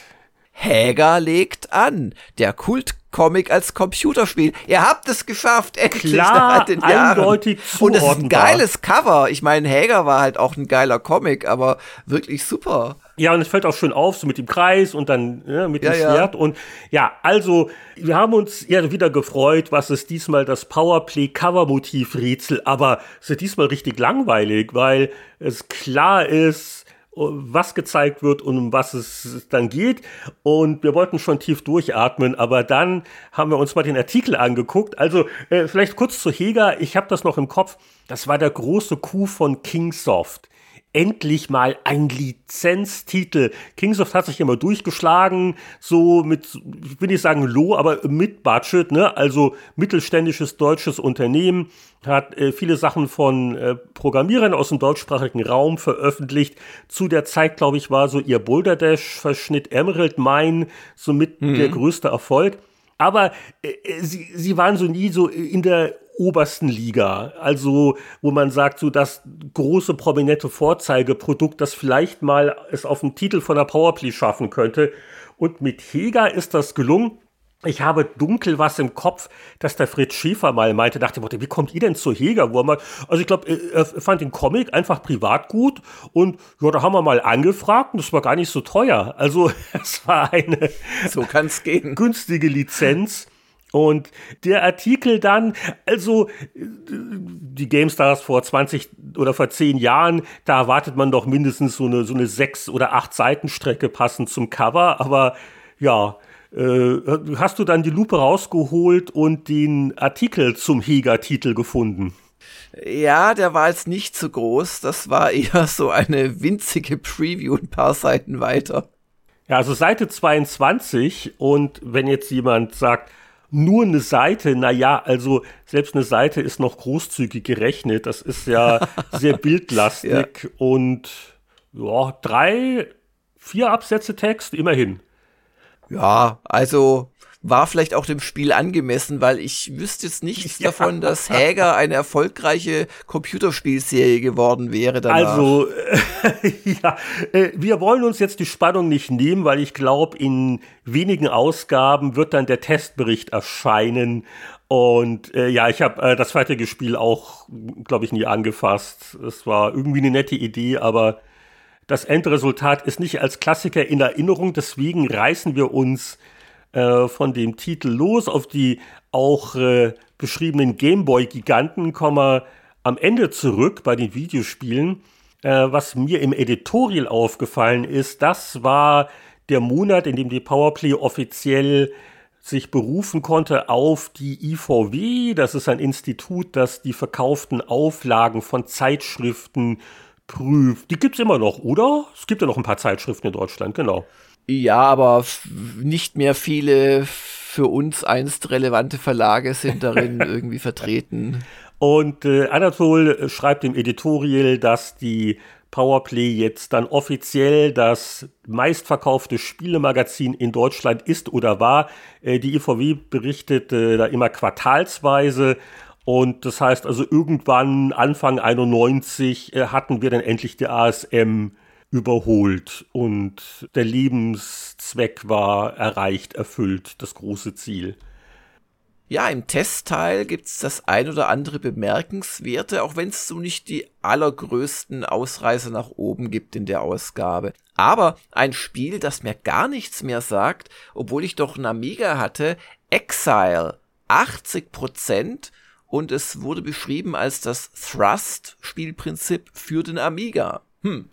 Häger legt an. Der Kult Comic als Computerspiel. Ihr habt es geschafft, endlich Klar, nach den Jahren. eindeutig Und es ist ein geiles Cover. Ich meine, Hager war halt auch ein geiler Comic, aber wirklich super. Ja, und es fällt auch schön auf, so mit dem Kreis und dann ja, mit dem Ja, ja. Schwert. Und ja, also, wir haben uns ja wieder gefreut, was ist diesmal das Powerplay-Cover-Motiv-Rätsel, aber es ist diesmal richtig langweilig, weil es klar ist, was gezeigt wird und um was es dann geht. Und wir wollten schon tief durchatmen, aber dann haben wir uns mal den Artikel angeguckt. Also äh, vielleicht kurz zu Heger, ich habe das noch im Kopf. Das war der große Coup von Kingsoft endlich mal ein Lizenztitel. Kingsoft hat sich immer durchgeschlagen, so mit, ich will nicht sagen low, aber mit Budget, ne? Also mittelständisches deutsches Unternehmen hat äh, viele Sachen von äh, Programmierern aus dem deutschsprachigen Raum veröffentlicht. Zu der Zeit, glaube ich, war so ihr Boulder Dash Verschnitt Emerald Mine somit Mhm. der größte Erfolg. Aber äh, sie, sie waren so nie so in der obersten Liga, also wo man sagt, so das große prominente Vorzeigeprodukt, das vielleicht mal es auf dem Titel von der Powerplay schaffen könnte. Und mit Heger ist das gelungen. Ich habe dunkel was im Kopf, dass der Fritz Schäfer mal meinte, dachte, wie kommt ihr denn zu Heger? Wo mal, also ich glaube, er fand den Comic einfach privat gut und ja, da haben wir mal angefragt und das war gar nicht so teuer. Also [laughs] es war eine So kann's gehen. günstige Lizenz. Und der Artikel dann, also die GameStars vor 20 oder vor 10 Jahren, da erwartet man doch mindestens so eine, so eine 6 oder 8 Seitenstrecke passend zum Cover, aber ja, äh, hast du dann die Lupe rausgeholt und den Artikel zum Heger-Titel gefunden? Ja, der war jetzt nicht so groß. Das war eher so eine winzige Preview ein paar Seiten weiter. Ja, also Seite 22 und wenn jetzt jemand sagt, nur eine Seite, na ja, also selbst eine Seite ist noch großzügig gerechnet. Das ist ja [laughs] sehr bildlastig Ja. und ja, drei, vier Absätze Text, immerhin. Ja, also war vielleicht auch dem Spiel angemessen, weil ich wüsste jetzt nichts Ja. davon, dass Hager eine erfolgreiche Computerspielserie geworden wäre danach. Also, äh, [laughs] ja, äh, wir wollen uns jetzt die Spannung nicht nehmen, weil ich glaube, in wenigen Ausgaben wird dann der Testbericht erscheinen. Und äh, ja, ich habe äh, das fertige Spiel auch, glaube ich, nie angefasst. Es war irgendwie eine nette Idee, aber das Endresultat ist nicht als Klassiker in Erinnerung. Deswegen reißen wir uns äh, von dem Titel los auf die auch äh, beschriebenen Gameboy-Giganten, kommen wir am Ende zurück bei den Videospielen. Äh, was mir im Editorial aufgefallen ist, das war der Monat, in dem die Powerplay offiziell sich berufen konnte auf die IVW. Das ist ein Institut, das die verkauften Auflagen von Zeitschriften prüft. Die gibt's immer noch, oder? Es gibt ja noch ein paar Zeitschriften in Deutschland, genau. Ja, aber nicht mehr viele für uns einst relevante Verlage sind darin [laughs] irgendwie vertreten. Und äh, Anatol schreibt im Editorial, dass die Powerplay jetzt dann offiziell das meistverkaufte Spielemagazin in Deutschland ist oder war. Äh, die IVW berichtet äh, da immer quartalsweise. Und das heißt also irgendwann Anfang 91 äh, hatten wir dann endlich die ASM überholt und der Lebenszweck war erreicht, erfüllt, das große Ziel. Ja, im Testteil gibt's das ein oder andere bemerkenswerte, auch wenn es so nicht die allergrößten Ausreißer nach oben gibt in der Ausgabe. Aber ein Spiel, das mir gar nichts mehr sagt, obwohl ich doch einen Amiga hatte, Exile, 80% und es wurde beschrieben als das Thrust-Spielprinzip für den Amiga. Hm.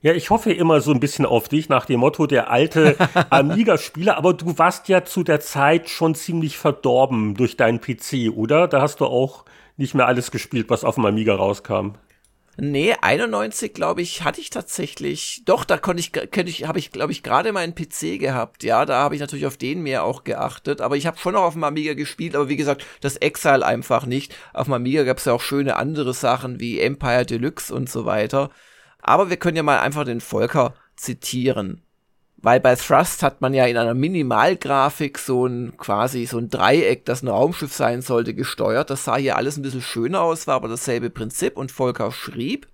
Ja, ich hoffe immer so ein bisschen auf dich nach dem Motto der alte [laughs] Amiga-Spieler, aber du warst ja zu der Zeit schon ziemlich verdorben durch deinen PC, oder? Da hast du auch nicht mehr alles gespielt, was auf dem Amiga rauskam. Nee, 91, glaube ich, hatte ich tatsächlich. Doch, da konnte ich, könnte ich, habe ich, glaube ich, gerade meinen PC gehabt. Ja, da habe ich natürlich auf den mehr auch geachtet. Aber ich habe schon noch auf dem Amiga gespielt. Aber wie gesagt, das Exile einfach nicht. Auf dem Amiga gab es ja auch schöne andere Sachen wie Empire Deluxe und so weiter. Aber wir können ja mal einfach den Volker zitieren. Weil bei Thrust hat man ja in einer Minimalgrafik so ein quasi so ein Dreieck, das ein Raumschiff sein sollte, gesteuert. Das sah hier alles ein bisschen schöner aus, war aber dasselbe Prinzip und Volker schrieb,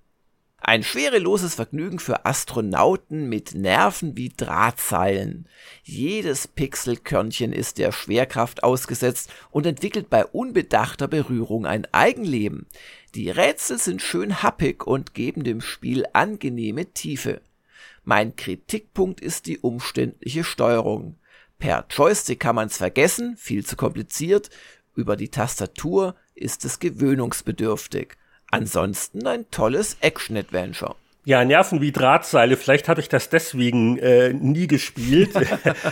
ein schwereloses Vergnügen für Astronauten mit Nerven wie Drahtseilen. Jedes Pixelkörnchen ist der Schwerkraft ausgesetzt und entwickelt bei unbedachter Berührung ein Eigenleben. Die Rätsel sind schön happig und geben dem Spiel angenehme Tiefe. Mein Kritikpunkt ist die umständliche Steuerung. Per Joystick kann man's vergessen, viel zu kompliziert. Über die Tastatur ist es gewöhnungsbedürftig. Ansonsten ein tolles Action-Adventure. Ja, Nerven wie Drahtseile. Vielleicht habe ich das deswegen äh, nie gespielt. [laughs]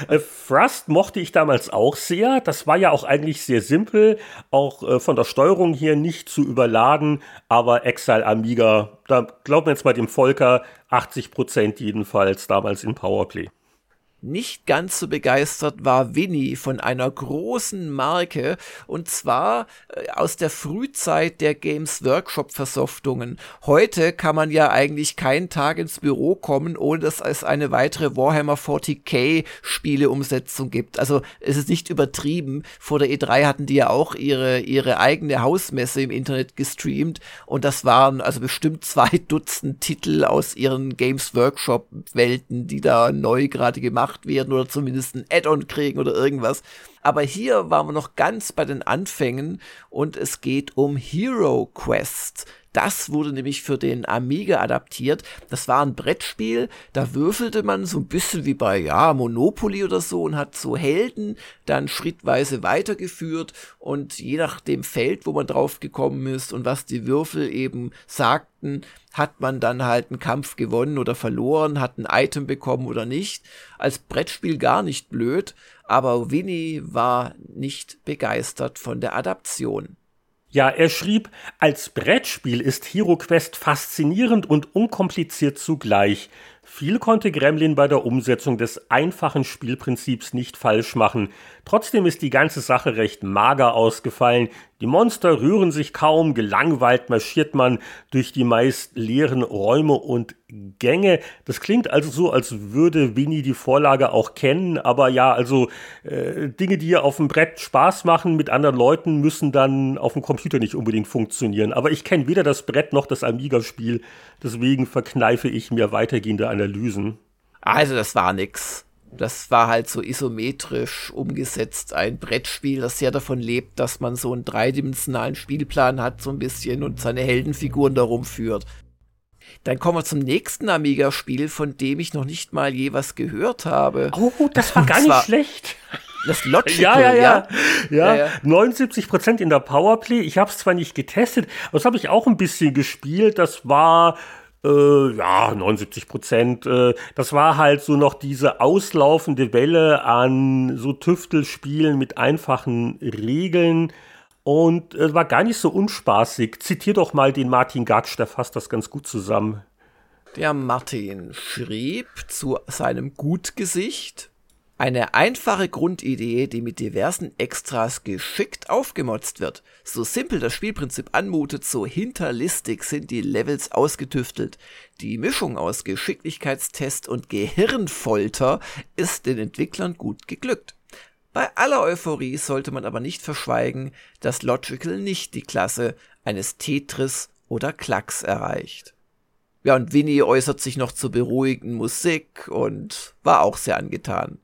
Äh, Thrust mochte ich damals auch sehr. Das war ja auch eigentlich sehr simpel, auch äh, von der Steuerung hier nicht zu überladen. Aber Exile Amiga, da glauben wir jetzt mal dem Volker, 80 Prozent jedenfalls damals in Powerplay. Nicht ganz so begeistert war Winnie von einer großen Marke und zwar äh, aus der Frühzeit der Games Workshop Versoftungen. Heute kann man ja eigentlich keinen Tag ins Büro kommen, ohne dass es eine weitere Warhammer 40k Spieleumsetzung gibt. Also es ist nicht übertrieben. Vor der E3 hatten die ja auch ihre, ihre eigene Hausmesse im Internet gestreamt und das waren also bestimmt zwei Dutzend Titel aus ihren Games Workshop Welten, die da neu gerade gemacht gemacht werden oder zumindest ein Add-on kriegen oder irgendwas. Aber hier waren wir noch ganz bei den Anfängen und es geht um Hero Quest. Das wurde nämlich für den Amiga adaptiert. Das war ein Brettspiel, da würfelte man so ein bisschen wie bei, ja, Monopoly oder so und hat so Helden dann schrittweise weitergeführt und je nach dem Feld, wo man drauf gekommen ist und was die Würfel eben sagten, hat man dann halt einen Kampf gewonnen oder verloren, hat ein Item bekommen oder nicht. Als Brettspiel gar nicht blöd, aber Winnie war nicht begeistert von der Adaption. Ja, er schrieb, als Brettspiel ist Hero Quest faszinierend und unkompliziert zugleich. Viel konnte Gremlin bei der Umsetzung des einfachen Spielprinzips nicht falsch machen. Trotzdem ist die ganze Sache recht mager ausgefallen. Die Monster rühren sich kaum, gelangweilt marschiert man durch die meist leeren Räume und Gänge. Das klingt also so, als würde Winnie die Vorlage auch kennen, aber ja, also äh, Dinge, die auf dem Brett Spaß machen mit anderen Leuten, müssen dann auf dem Computer nicht unbedingt funktionieren. Aber ich kenne weder das Brett noch das Amiga-Spiel, deswegen verkneife ich mir weitergehende Analysen. Also das war nix das war halt so isometrisch umgesetzt, ein Brettspiel, das sehr davon lebt, dass man so einen dreidimensionalen Spielplan hat, so ein bisschen und seine Heldenfiguren darum führt. Dann kommen wir zum nächsten Amiga-Spiel, von dem ich noch nicht mal je was gehört habe. Oh, das war gar nicht schlecht. Das Logical, ja, ja, ja, ja. ja, ja. 79 Prozent in der Powerplay. Ich habe es zwar nicht getestet, aber das habe ich auch ein bisschen gespielt. Das war äh, ja, 79 Prozent. Äh, das war halt so noch diese auslaufende Welle an so Tüftelspielen mit einfachen Regeln. Und es äh, war gar nicht so unspaßig. Zitier doch mal den Martin Gatsch, der fasst das ganz gut zusammen. Der Martin schrieb zu seinem Gutgesicht, eine einfache Grundidee, die mit diversen Extras geschickt aufgemotzt wird. So simpel das Spielprinzip anmutet, so hinterlistig sind die Levels ausgetüftelt. Die Mischung aus Geschicklichkeitstest und Gehirnfolter ist den Entwicklern gut geglückt. Bei aller Euphorie sollte man aber nicht verschweigen, dass Logical nicht die Klasse eines Tetris oder Klacks erreicht. Ja, und Winnie äußert sich noch zur beruhigenden Musik und war auch sehr angetan.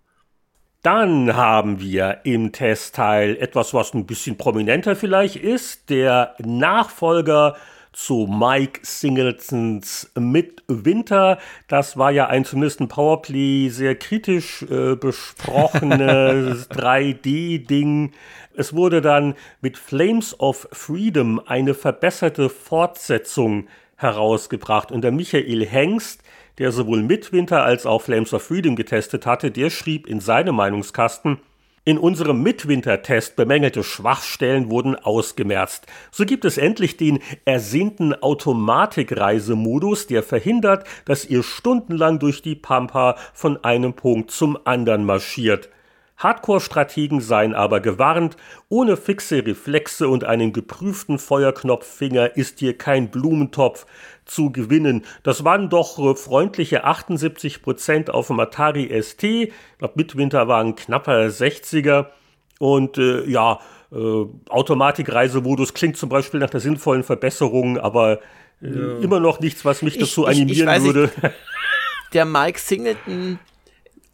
Dann haben wir im Testteil etwas, was ein bisschen prominenter vielleicht ist. Der Nachfolger zu Mike Singletons Midwinter. Das war ja ein zumindest ein Powerplay sehr kritisch äh, besprochenes [laughs] 3D-Ding. Es wurde dann mit Flames of Freedom eine verbesserte Fortsetzung herausgebracht. Und der Michael Hengst, der sowohl Midwinter als auch Flames of Freedom getestet hatte, der schrieb in seinem Meinungskasten, in unserem Midwinter-Test bemängelte Schwachstellen wurden ausgemerzt. So gibt es endlich den ersehnten Automatikreisemodus, der verhindert, dass ihr stundenlang durch die Pampa von einem Punkt zum anderen marschiert. Hardcore-Strategen seien aber gewarnt, ohne fixe Reflexe und einen geprüften Feuerknopffinger ist hier kein Blumentopf zu gewinnen. Das waren doch äh, freundliche 78 Prozent auf dem Atari ST. Ich glaube, Midwinter waren knapper 60er. Und äh, ja, äh, Automatikreisemodus klingt zum Beispiel nach einer sinnvollen Verbesserung, aber äh, ja. immer noch nichts, was mich ich, dazu animieren ich, ich würde. Nicht, [laughs] der Mike Singleton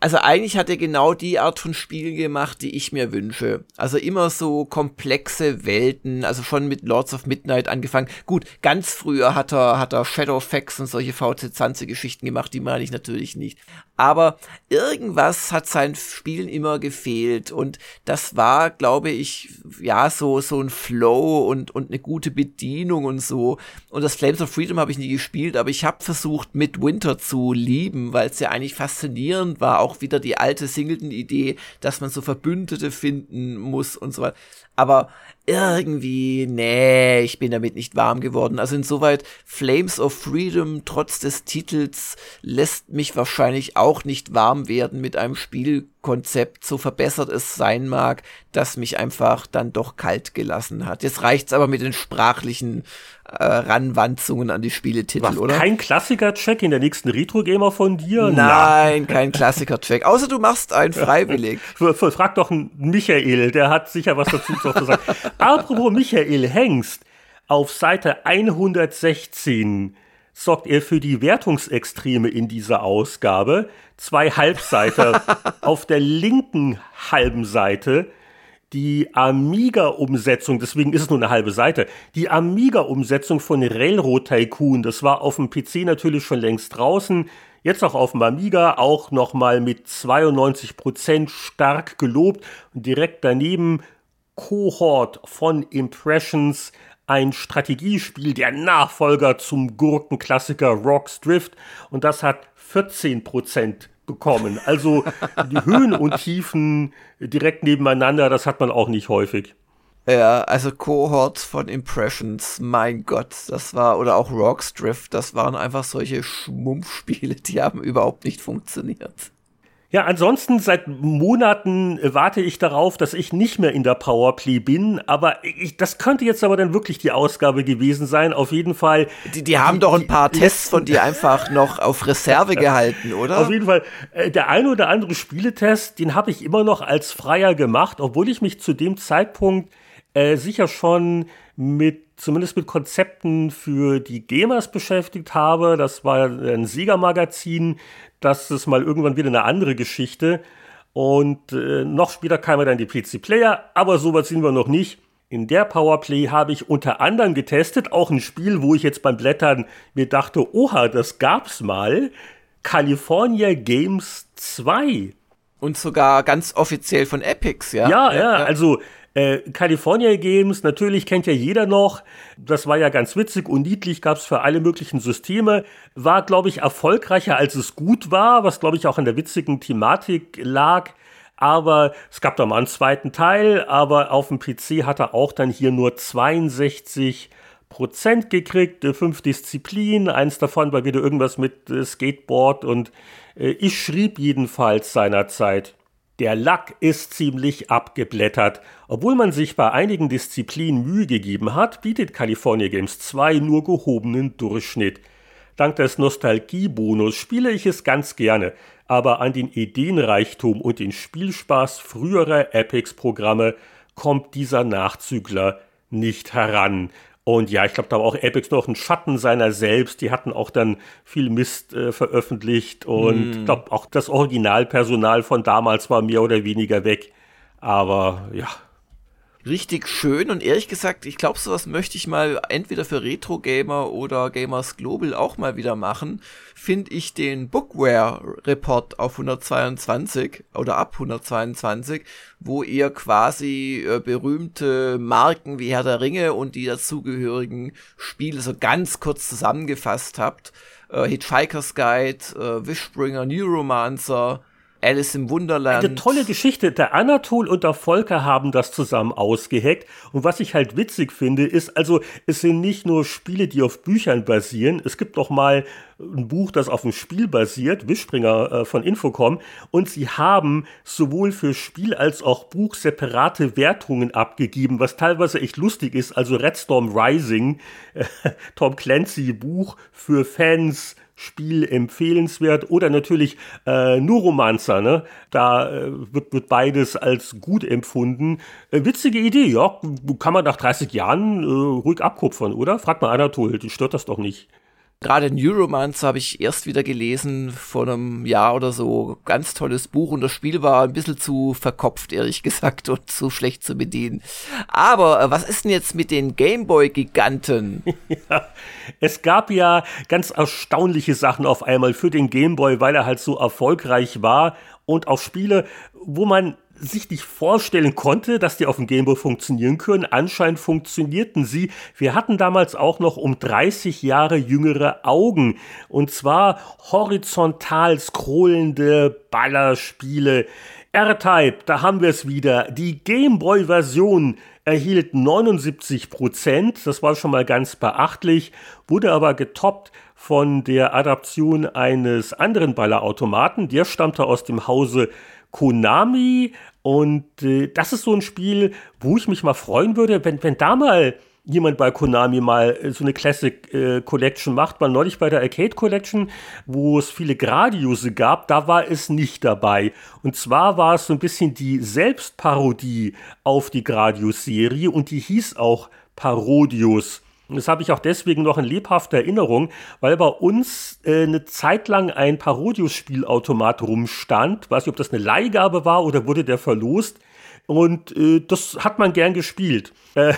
also eigentlich hat er genau die Art von Spielen gemacht, die ich mir wünsche. Also immer so komplexe Welten, also schon mit Lords of Midnight angefangen. Gut, ganz früher hat er, hat er Shadowfax und solche VC-20-Geschichten gemacht, die meine ich natürlich nicht. Aber irgendwas hat seinen Spielen immer gefehlt und das war, glaube ich, ja, so, so ein Flow und, und eine gute Bedienung und so. Und das Flames of Freedom habe ich nie gespielt, aber ich habe versucht, mit Winter zu lieben, weil es ja eigentlich faszinierend war, auch wieder die alte Singleton-Idee, dass man so Verbündete finden muss und so weiter. Aber irgendwie, nee, ich bin damit nicht warm geworden. Also insoweit, Flames of Freedom, trotz des Titels, lässt mich wahrscheinlich auch nicht warm werden mit einem Spielkonzept, so verbessert es sein mag, das mich einfach dann doch kalt gelassen hat. Jetzt reicht's aber mit den sprachlichen äh, Ranwanzungen an die Spieletitel, Was, oder? Kein Klassiker-Check in der nächsten Retro-Gamer von dir? Nein, kein Klassiker-Check. Außer du machst einen [laughs] freiwillig. Frag doch einen Michael, der hat sicher was dazu zu sagen. Apropos Michael Hengst, auf Seite 116 sorgt er für die Wertungsextreme in dieser Ausgabe. Zwei Halbseiter. [laughs] auf der linken halben Seite die Amiga-Umsetzung, deswegen ist es nur eine halbe Seite, die Amiga-Umsetzung von Railroad Tycoon, das war auf dem PC natürlich schon längst draußen, jetzt auch auf dem Amiga, auch nochmal mit 92% stark gelobt und direkt daneben Cohort von Impressions, ein Strategiespiel, der Nachfolger zum Gurkenklassiker Rocks Drift und das hat 14% bekommen. Also [laughs] die Höhen und Tiefen direkt nebeneinander, das hat man auch nicht häufig. Ja, also Cohorts von Impressions, mein Gott, das war, oder auch Rocks Drift, das waren einfach solche Schmumpfspiele, die haben überhaupt nicht funktioniert. Ja, ansonsten seit Monaten warte ich darauf, dass ich nicht mehr in der Powerplay bin, aber ich, das könnte jetzt aber dann wirklich die Ausgabe gewesen sein. Auf jeden Fall. Die, die haben die, doch ein paar Tests von dir einfach noch auf Reserve gehalten, [laughs] oder? Auf jeden Fall. Äh, der ein oder andere Spieletest, den habe ich immer noch als Freier gemacht, obwohl ich mich zu dem Zeitpunkt äh, sicher schon mit zumindest mit Konzepten für die Gamers beschäftigt habe. Das war ein Siegermagazin, das ist mal irgendwann wieder eine andere Geschichte. Und äh, noch später kamen dann die PC-Player, aber so weit sind wir noch nicht. In der Powerplay habe ich unter anderem getestet, auch ein Spiel, wo ich jetzt beim Blättern mir dachte, oha, das gab's mal. California Games 2. Und sogar ganz offiziell von Epics, ja? Ja, ja, ja. also äh, California Games, natürlich kennt ja jeder noch. Das war ja ganz witzig und niedlich, gab es für alle möglichen Systeme. War, glaube ich, erfolgreicher, als es gut war, was, glaube ich, auch an der witzigen Thematik lag. Aber es gab da mal einen zweiten Teil, aber auf dem PC hat er auch dann hier nur 62 Prozent gekriegt, äh, fünf Disziplinen, eins davon war wieder irgendwas mit äh, Skateboard und ich schrieb jedenfalls seinerzeit. Der Lack ist ziemlich abgeblättert. Obwohl man sich bei einigen Disziplinen Mühe gegeben hat, bietet California Games 2 nur gehobenen Durchschnitt. Dank des Nostalgiebonus spiele ich es ganz gerne, aber an den Ideenreichtum und den Spielspaß früherer Epics-Programme kommt dieser Nachzügler nicht heran. Und ja, ich glaube, da war auch Apex noch ein Schatten seiner selbst. Die hatten auch dann viel Mist äh, veröffentlicht und ich mm. glaube, auch das Originalpersonal von damals war mehr oder weniger weg. Aber ja, richtig schön und ehrlich gesagt, ich glaube, sowas möchte ich mal entweder für Retro Gamer oder Gamers Global auch mal wieder machen. Finde ich den Bookware Report auf 122 oder ab 122, wo ihr quasi äh, berühmte Marken wie Herr der Ringe und die dazugehörigen Spiele so ganz kurz zusammengefasst habt. Äh, Hitchhiker's Guide, äh, Wishbringer, Neuromancer, Alice im Wunderland. Eine tolle Geschichte. Der Anatol und der Volker haben das zusammen ausgeheckt. Und was ich halt witzig finde, ist, also, es sind nicht nur Spiele, die auf Büchern basieren. Es gibt noch mal ein Buch, das auf einem Spiel basiert, Wischspringer äh, von Infocom. Und sie haben sowohl für Spiel als auch Buch separate Wertungen abgegeben, was teilweise echt lustig ist. Also Red Storm Rising, äh, [laughs] Tom Clancy Buch für Fans Spiel empfehlenswert oder natürlich äh, nur Romanzer, ne? Da äh, wird, wird beides als gut empfunden. Äh, witzige Idee, ja. Kann man nach 30 Jahren äh, ruhig abkupfern, oder? Fragt mal Anatol, die stört das doch nicht. Gerade Neuromancer habe ich erst wieder gelesen vor einem Jahr oder so. Ganz tolles Buch und das Spiel war ein bisschen zu verkopft, ehrlich [laughs] gesagt, und zu schlecht zu bedienen. Aber äh, was ist denn jetzt mit den Gameboy-Giganten? [laughs] Es gab ja ganz erstaunliche Sachen auf einmal für den Gameboy, weil er halt so erfolgreich war und auch Spiele, wo man sich nicht vorstellen konnte, dass die auf dem Gameboy funktionieren können. Anscheinend funktionierten sie. Wir hatten damals auch noch um 30 Jahre jüngere Augen. Und zwar horizontal scrollende Ballerspiele. R-Type, da haben wir es wieder. Die Gameboy-Version erhielt 79 Prozent. Das war schon mal ganz beachtlich, wurde aber getoppt von der Adaption eines anderen Ballerautomaten. Der stammte aus dem Hause Konami und äh, das ist so ein Spiel, wo ich mich mal freuen würde, wenn, wenn da mal jemand bei Konami mal äh, so eine Classic äh, Collection macht. Mal neulich bei der Arcade Collection, wo es viele Gradiuse gab, da war es nicht dabei. Und zwar war es so ein bisschen die Selbstparodie auf die Gradius-Serie und die hieß auch Parodius. Das habe ich auch deswegen noch in lebhafter Erinnerung, weil bei uns äh, eine Zeit lang ein Parodius-Spielautomat rumstand. Weiß nicht, ob das eine Leihgabe war oder wurde der verlost. Und äh, das hat man gern gespielt. Äh,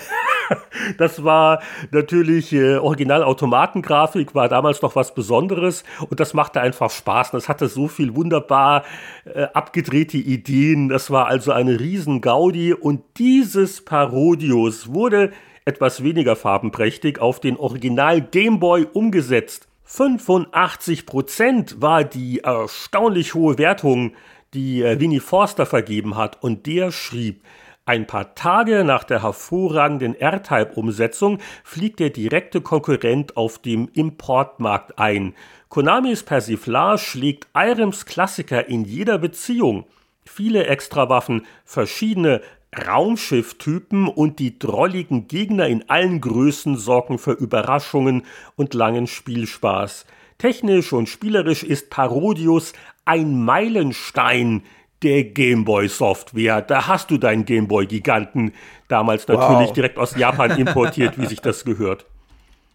[laughs] das war natürlich äh, Original-Automatengrafik, war damals noch was Besonderes und das machte einfach Spaß. Und das hatte so viel wunderbar äh, abgedrehte Ideen. Das war also eine riesen Gaudi und dieses Parodius wurde etwas weniger farbenprächtig, auf den Original Game Boy umgesetzt. 85% war die erstaunlich hohe Wertung, die äh, Winnie Forster vergeben hat, und der schrieb, ein paar Tage nach der hervorragenden R-Type-Umsetzung fliegt der direkte Konkurrent auf dem Importmarkt ein. Konamis Persiflage schlägt Irems Klassiker in jeder Beziehung. Viele Extrawaffen, verschiedene Raumschifftypen und die drolligen Gegner in allen Größen sorgen für Überraschungen und langen Spielspaß. Technisch und spielerisch ist Parodius ein Meilenstein der Gameboy-Software. Da hast du deinen Gameboy-Giganten, damals natürlich wow. direkt aus Japan importiert, wie sich das gehört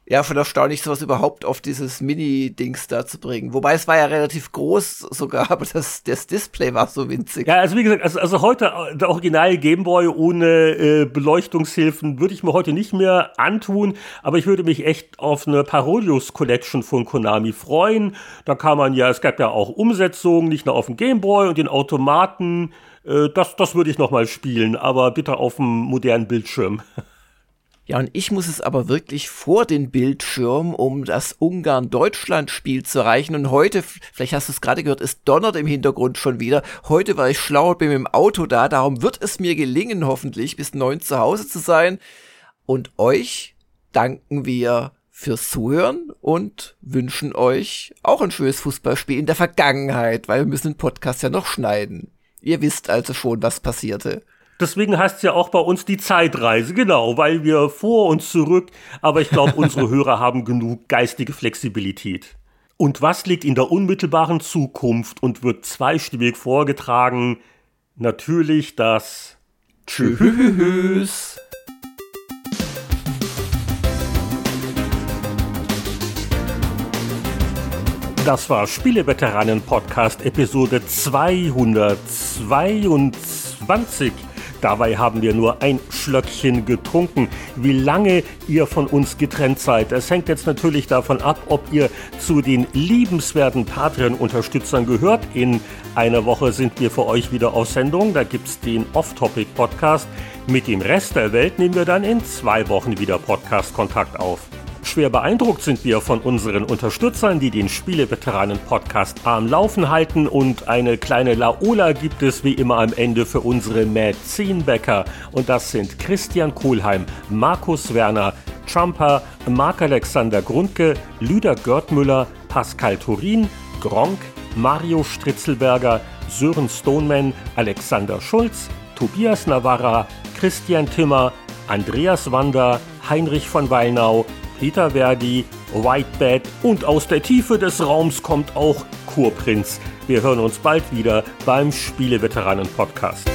ja, von erstaunlich, sowas überhaupt auf dieses Mini-Dings da zu bringen. Wobei es war ja relativ groß sogar, [laughs] aber das, das Display war so winzig. Ja, also wie gesagt, also, also heute äh, der original Gameboy ohne äh, Beleuchtungshilfen würde ich mir heute nicht mehr antun, aber ich würde mich echt auf eine Parodius Collection von Konami freuen. Da kann man ja, es gab ja auch Umsetzungen, nicht nur auf dem Gameboy und den Automaten. Äh, das, das würde ich noch mal spielen, aber bitte auf dem modernen Bildschirm. [laughs] Ja, und ich muss es aber wirklich vor den Bildschirm, um das Ungarn-Deutschland-Spiel zu erreichen. Und heute, vielleicht hast du es gerade gehört, es donnert im Hintergrund schon wieder. Heute war ich schlau und bin dem Auto da. Darum wird es mir gelingen, hoffentlich bis neun zu Hause zu sein. Und euch danken wir fürs Zuhören und wünschen euch auch ein schönes Fußballspiel in der Vergangenheit, weil wir müssen den Podcast ja noch schneiden. Ihr wisst also schon, was passierte. Deswegen heißt es ja auch bei uns die Zeitreise, genau, weil wir vor und zurück, aber ich glaube, unsere Hörer haben genug geistige Flexibilität. Und was liegt in der unmittelbaren Zukunft und wird zweistimmig vorgetragen? Natürlich das Tschüss. Das war Spieleveteranen Podcast Episode 222. Dabei haben wir nur ein Schlöckchen getrunken. Wie lange ihr von uns getrennt seid, das hängt jetzt natürlich davon ab, ob ihr zu den liebenswerten Patreon-Unterstützern gehört. In einer Woche sind wir für euch wieder auf Sendung. Da gibt es den Off-Topic-Podcast. Mit dem Rest der Welt nehmen wir dann in zwei Wochen wieder Podcast-Kontakt auf. Schwer beeindruckt sind wir von unseren Unterstützern, die den Spieleveteranen-Podcast am Laufen halten. Und eine kleine Laola gibt es wie immer am Ende für unsere Mäzenbäcker und das sind Christian Kohlheim, Markus Werner, Trumper, Marc-Alexander Grundke, Lüder Görtmüller, Pascal Turin, Gronk, Mario Stritzelberger, Sören Stoneman, Alexander Schulz, Tobias Navarra, Christian Timmer, Andreas Wander, Heinrich von Weinau, Peter Verdi, Whitebed und aus der Tiefe des Raums kommt auch Kurprinz. Wir hören uns bald wieder beim Spieleveteranen-Podcast.